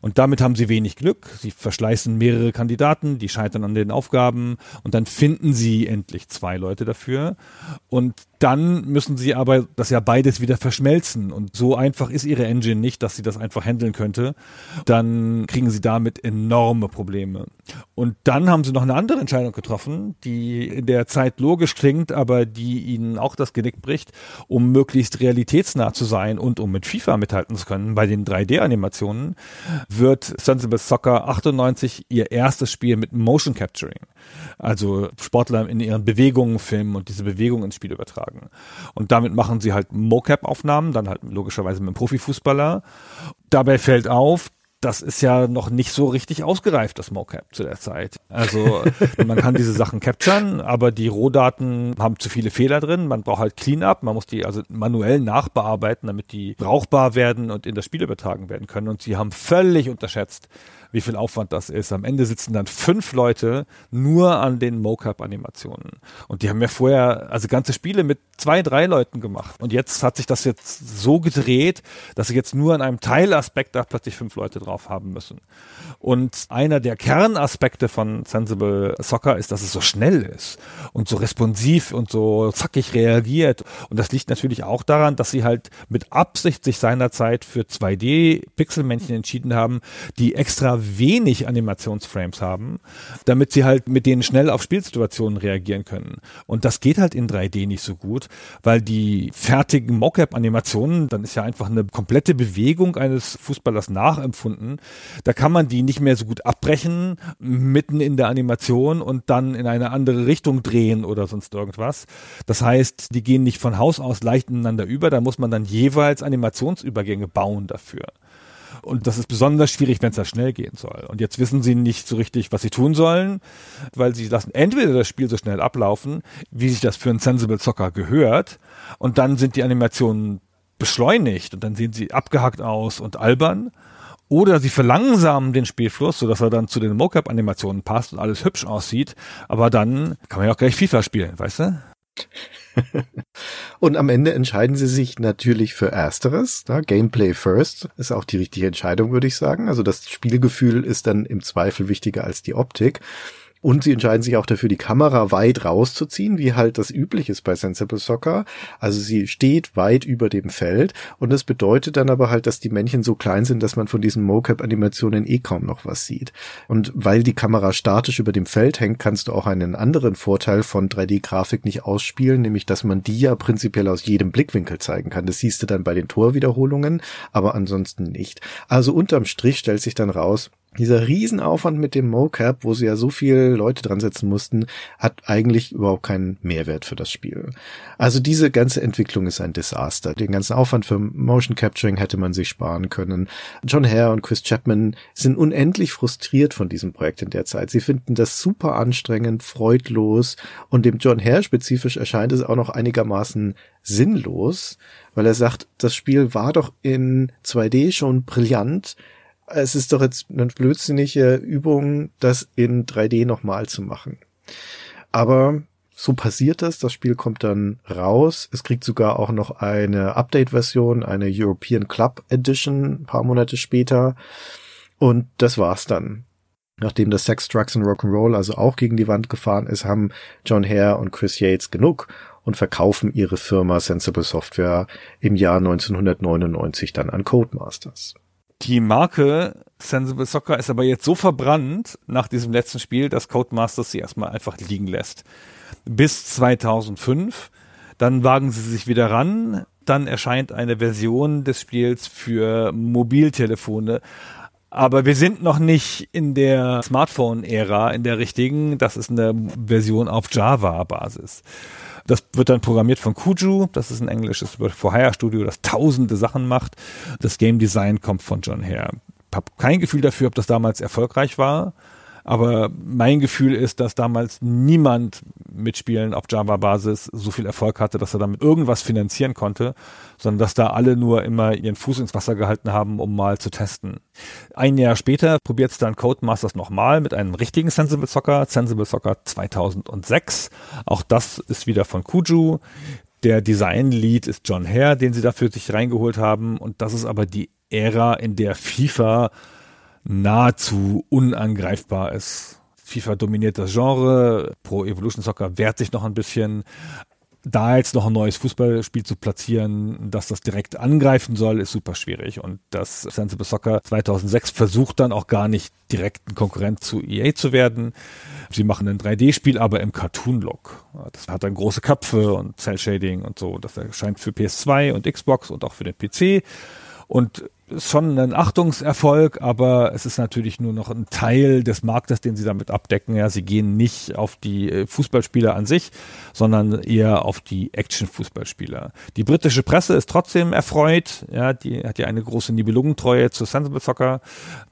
Und damit haben sie wenig Glück. Sie verschleißen mehrere Kandidaten, die scheitern an den Aufgaben und dann finden sie endlich zwei Leute dafür. Und dann müssen sie aber das ja beides wieder verschmelzen. Und so einfach ist ihre Engine nicht, dass sie das einfach handeln könnte. Dann kriegen sie damit enorme Probleme. Und dann haben sie noch eine andere Entscheidung getroffen, die in der Zeit logisch klingt, aber die ihnen auch das Genick bricht, um möglichst realitätsnah zu sein und um mit FIFA mithalten zu können bei den 3D-Animationen, wird Sensible Soccer 98 ihr erstes Spiel mit Motion Capturing. Also Sportler in ihren Bewegungen filmen und diese Bewegungen ins Spiel übertragen. Und damit machen sie halt Mocap-Aufnahmen, dann halt logischerweise mit einem Profifußballer. Dabei fällt auf, das ist ja noch nicht so richtig ausgereift, das Mocap zu der Zeit. Also man kann diese Sachen capturen, aber die Rohdaten haben zu viele Fehler drin. Man braucht halt Cleanup, man muss die also manuell nachbearbeiten, damit die brauchbar werden und in das Spiel übertragen werden können. Und sie haben völlig unterschätzt, wie viel Aufwand das ist. Am Ende sitzen dann fünf Leute nur an den Mocap-Animationen. Und die haben ja vorher, also ganze Spiele mit zwei, drei Leuten gemacht. Und jetzt hat sich das jetzt so gedreht, dass sie jetzt nur an einem Teilaspekt da plötzlich fünf Leute drauf haben müssen. Und einer der Kernaspekte von Sensible Soccer ist, dass es so schnell ist und so responsiv und so zackig reagiert. Und das liegt natürlich auch daran, dass sie halt mit Absicht sich seinerzeit für 2D-Pixelmännchen entschieden haben, die extra wenig Animationsframes haben, damit sie halt mit denen schnell auf Spielsituationen reagieren können. Und das geht halt in 3D nicht so gut, weil die fertigen Mocap-Animationen, dann ist ja einfach eine komplette Bewegung eines Fußballers nachempfunden. Da kann man die nicht mehr so gut abbrechen, mitten in der Animation und dann in eine andere Richtung drehen oder sonst irgendwas. Das heißt, die gehen nicht von Haus aus leicht ineinander über, da muss man dann jeweils Animationsübergänge bauen dafür. Und das ist besonders schwierig, wenn es da schnell gehen soll. Und jetzt wissen sie nicht so richtig, was sie tun sollen, weil sie lassen entweder das Spiel so schnell ablaufen, wie sich das für einen Sensible Zocker gehört, und dann sind die Animationen beschleunigt und dann sehen sie abgehackt aus und albern. Oder sie verlangsamen den Spielfluss, sodass er dann zu den Mocap-Animationen passt und alles hübsch aussieht. Aber dann kann man ja auch gleich FIFA spielen, weißt du? Und am Ende entscheiden sie sich natürlich für Ersteres. Ja, Gameplay first ist auch die richtige Entscheidung, würde ich sagen. Also das Spielgefühl ist dann im Zweifel wichtiger als die Optik. Und sie entscheiden sich auch dafür, die Kamera weit rauszuziehen, wie halt das üblich ist bei Sensible Soccer. Also sie steht weit über dem Feld und das bedeutet dann aber halt, dass die Männchen so klein sind, dass man von diesen Mocap-Animationen eh kaum noch was sieht. Und weil die Kamera statisch über dem Feld hängt, kannst du auch einen anderen Vorteil von 3D-Grafik nicht ausspielen, nämlich dass man die ja prinzipiell aus jedem Blickwinkel zeigen kann. Das siehst du dann bei den Torwiederholungen, aber ansonsten nicht. Also unterm Strich stellt sich dann raus, dieser Riesenaufwand mit dem Mocap, wo sie ja so viele Leute dran setzen mussten, hat eigentlich überhaupt keinen Mehrwert für das Spiel. Also diese ganze Entwicklung ist ein Desaster. Den ganzen Aufwand für Motion Capturing hätte man sich sparen können. John Hare und Chris Chapman sind unendlich frustriert von diesem Projekt in der Zeit. Sie finden das super anstrengend, freudlos und dem John Hare spezifisch erscheint es auch noch einigermaßen sinnlos, weil er sagt, das Spiel war doch in 2D schon brillant, es ist doch jetzt eine blödsinnige Übung, das in 3D nochmal zu machen. Aber so passiert das. Das Spiel kommt dann raus. Es kriegt sogar auch noch eine Update-Version, eine European Club Edition, ein paar Monate später. Und das war's dann. Nachdem das Sex, Drugs und Rock'n'Roll also auch gegen die Wand gefahren ist, haben John Hare und Chris Yates genug und verkaufen ihre Firma Sensible Software im Jahr 1999 dann an Codemasters. Die Marke Sensible Soccer ist aber jetzt so verbrannt nach diesem letzten Spiel, dass Codemasters sie erstmal einfach liegen lässt. Bis 2005. Dann wagen sie sich wieder ran. Dann erscheint eine Version des Spiels für Mobiltelefone. Aber wir sind noch nicht in der Smartphone-Ära, in der richtigen. Das ist eine Version auf Java-Basis. Das wird dann programmiert von Kuju, das ist ein englisches For-Hire-Studio, das tausende Sachen macht. Das Game Design kommt von John Hare. Habe kein Gefühl dafür, ob das damals erfolgreich war. Aber mein Gefühl ist, dass damals niemand mit Spielen auf Java-Basis so viel Erfolg hatte, dass er damit irgendwas finanzieren konnte, sondern dass da alle nur immer ihren Fuß ins Wasser gehalten haben, um mal zu testen. Ein Jahr später probiert es dann Codemasters nochmal mit einem richtigen Sensible Soccer, Sensible Soccer 2006. Auch das ist wieder von Kuju. Der Design-Lead ist John Hare, den sie dafür sich reingeholt haben. Und das ist aber die Ära, in der FIFA nahezu unangreifbar ist. FIFA dominiert das Genre, Pro Evolution Soccer wehrt sich noch ein bisschen. Da jetzt noch ein neues Fußballspiel zu platzieren, dass das direkt angreifen soll, ist super schwierig. Und das Sensible Soccer 2006 versucht dann auch gar nicht direkt ein Konkurrent zu EA zu werden. Sie machen ein 3D-Spiel, aber im Cartoon-Look. Das hat dann große Köpfe und Cell-Shading und so. Das erscheint für PS2 und Xbox und auch für den PC. Und ist schon ein Achtungserfolg, aber es ist natürlich nur noch ein Teil des Marktes, den sie damit abdecken. Ja, sie gehen nicht auf die äh, Fußballspieler an sich, sondern eher auf die Action-Fußballspieler. Die britische Presse ist trotzdem erfreut. Ja, die hat ja eine große Nibelungentreue zu Sensible Soccer.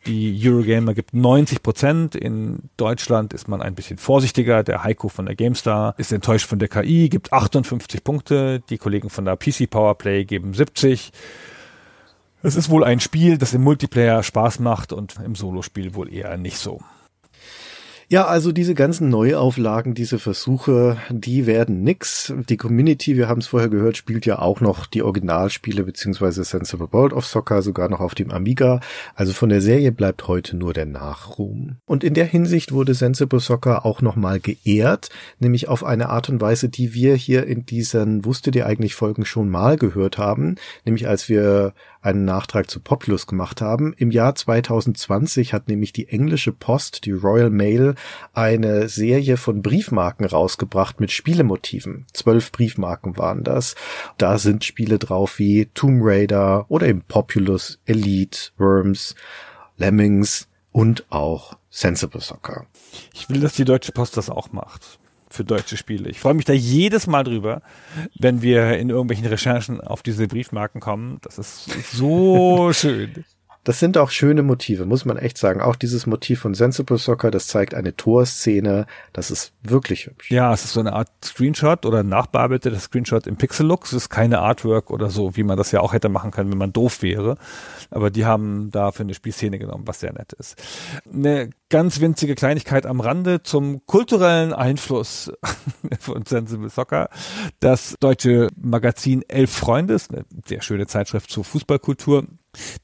Die Eurogamer gibt 90 Prozent. In Deutschland ist man ein bisschen vorsichtiger. Der Heiko von der GameStar ist enttäuscht von der KI, gibt 58 Punkte. Die Kollegen von der PC Powerplay geben 70. Es ist wohl ein Spiel, das im Multiplayer Spaß macht und im Solospiel wohl eher nicht so. Ja, also diese ganzen Neuauflagen, diese Versuche, die werden nix. Die Community, wir haben es vorher gehört, spielt ja auch noch die Originalspiele beziehungsweise Sensible World of Soccer sogar noch auf dem Amiga. Also von der Serie bleibt heute nur der Nachruhm. Und in der Hinsicht wurde Sensible Soccer auch nochmal geehrt, nämlich auf eine Art und Weise, die wir hier in diesen Wusstet ihr eigentlich Folgen schon mal gehört haben, nämlich als wir einen Nachtrag zu Populous gemacht haben. Im Jahr 2020 hat nämlich die englische Post, die Royal Mail, eine Serie von Briefmarken rausgebracht mit Spielemotiven. Zwölf Briefmarken waren das. Da sind Spiele drauf wie Tomb Raider oder eben Populous, Elite, Worms, Lemmings und auch Sensible Soccer. Ich will, dass die Deutsche Post das auch macht für deutsche Spiele. Ich freue mich da jedes Mal drüber, wenn wir in irgendwelchen Recherchen auf diese Briefmarken kommen. Das ist so schön. Das sind auch schöne Motive, muss man echt sagen. Auch dieses Motiv von Sensible Soccer, das zeigt eine Torszene. Das ist wirklich hübsch. Ja, es ist so eine Art Screenshot oder nachbearbeiteter Screenshot im Pixel-Look. Es ist keine Artwork oder so, wie man das ja auch hätte machen können, wenn man doof wäre. Aber die haben dafür eine Spielszene genommen, was sehr nett ist. Eine ganz winzige Kleinigkeit am Rande zum kulturellen Einfluss von Sensible Soccer. Das deutsche Magazin Elf Freunde, ist eine sehr schöne Zeitschrift zur Fußballkultur,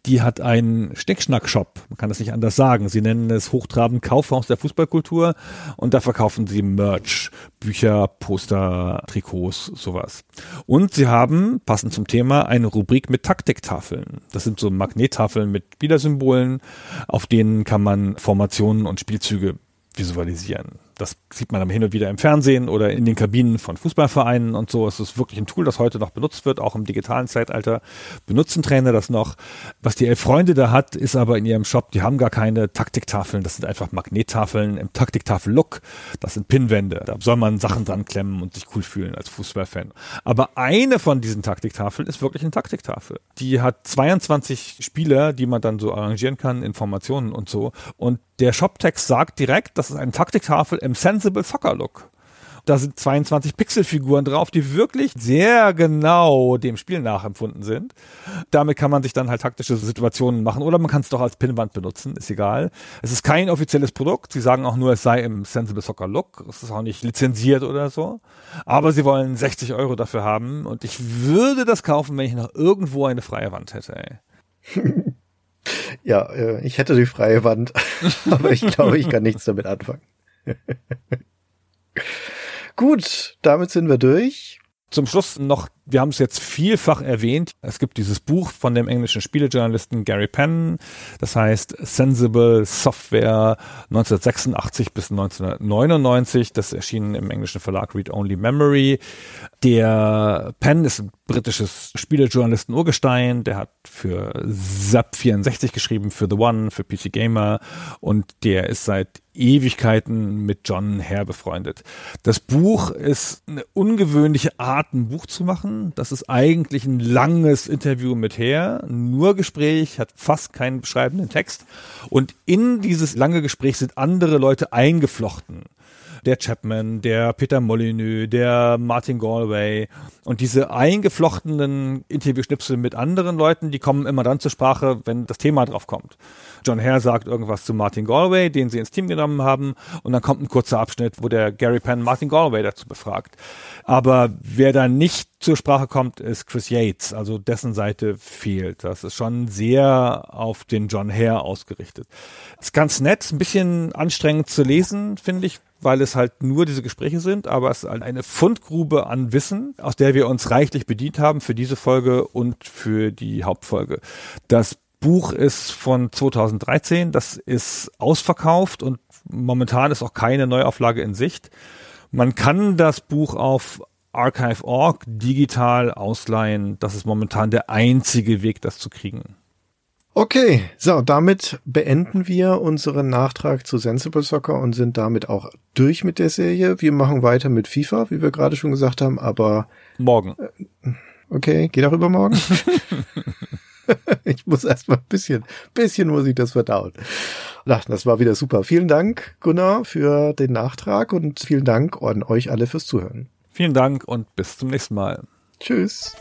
die hat einen Schnickschnack-Shop. Man kann das nicht anders sagen. Sie nennen es hochtrabend Kaufhaus der Fußballkultur und da verkaufen sie Merch, Bücher, Poster, Trikots, sowas. Und sie haben, passend zum Thema, eine Rubrik mit Taktiktafeln. Das sind so Magnettafeln mit Spielersymbolen, auf denen kann man Formationen und Spielzüge visualisieren. Das sieht man dann hin und wieder im Fernsehen oder in den Kabinen von Fußballvereinen und so. Es ist wirklich ein Tool, das heute noch benutzt wird, auch im digitalen Zeitalter benutzen Trainer das noch. Was die Elf Freunde da hat, ist aber in ihrem Shop, die haben gar keine Taktiktafeln, das sind einfach Magnettafeln im Taktiktafel-Look. Das sind Pinwände. Da soll man Sachen dran klemmen und sich cool fühlen als Fußballfan. Aber eine von diesen Taktiktafeln ist wirklich eine Taktiktafel. Die hat 22 Spieler, die man dann so arrangieren kann, Informationen und so. Und der Shoptext sagt direkt, das ist eine Taktiktafel im Sensible Soccer Look. Da sind 22 Pixelfiguren drauf, die wirklich sehr genau dem Spiel nachempfunden sind. Damit kann man sich dann halt taktische Situationen machen oder man kann es doch als Pinnwand benutzen, ist egal. Es ist kein offizielles Produkt. Sie sagen auch nur, es sei im Sensible Soccer Look. Es ist auch nicht lizenziert oder so. Aber sie wollen 60 Euro dafür haben und ich würde das kaufen, wenn ich noch irgendwo eine freie Wand hätte. Ey. Ja, äh, ich hätte die freie Wand, aber ich glaube, ich kann nichts damit anfangen. Gut, damit sind wir durch. Zum Schluss noch, wir haben es jetzt vielfach erwähnt, es gibt dieses Buch von dem englischen Spielejournalisten Gary Penn, das heißt Sensible Software 1986 bis 1999, das erschien im englischen Verlag Read Only Memory. Der Penn ist ein britisches Spielejournalisten-Urgestein, der hat für Zap 64 geschrieben, für The One, für PC Gamer und der ist seit Ewigkeiten mit John Hare befreundet. Das Buch ist eine ungewöhnliche Art, ein Buch zu machen. Das ist eigentlich ein langes Interview mit Hare, nur Gespräch, hat fast keinen beschreibenden Text. Und in dieses lange Gespräch sind andere Leute eingeflochten der Chapman, der Peter Molyneux, der Martin Galway und diese eingeflochtenen Interviewschnipsel mit anderen Leuten, die kommen immer dann zur Sprache, wenn das Thema drauf kommt. John Hare sagt irgendwas zu Martin Galway, den sie ins Team genommen haben, und dann kommt ein kurzer Abschnitt, wo der Gary Penn Martin Galway dazu befragt. Aber wer da nicht zur Sprache kommt, ist Chris Yates, also dessen Seite fehlt. Das ist schon sehr auf den John Hare ausgerichtet. Ist ganz nett, ein bisschen anstrengend zu lesen, finde ich, weil es halt nur diese Gespräche sind, aber es ist halt eine Fundgrube an Wissen, aus der wir uns reichlich bedient haben für diese Folge und für die Hauptfolge. Das Buch ist von 2013, das ist ausverkauft und momentan ist auch keine Neuauflage in Sicht. Man kann das Buch auf Archive.org digital ausleihen. Das ist momentan der einzige Weg, das zu kriegen. Okay, so, damit beenden wir unseren Nachtrag zu Sensible Soccer und sind damit auch durch mit der Serie. Wir machen weiter mit FIFA, wie wir gerade schon gesagt haben, aber Morgen. okay, geht auch übermorgen. ich muss erstmal ein bisschen, bisschen muss ich das verdauen. Ach, das war wieder super. Vielen Dank, Gunnar, für den Nachtrag und vielen Dank an euch alle fürs Zuhören. Vielen Dank und bis zum nächsten Mal. Tschüss.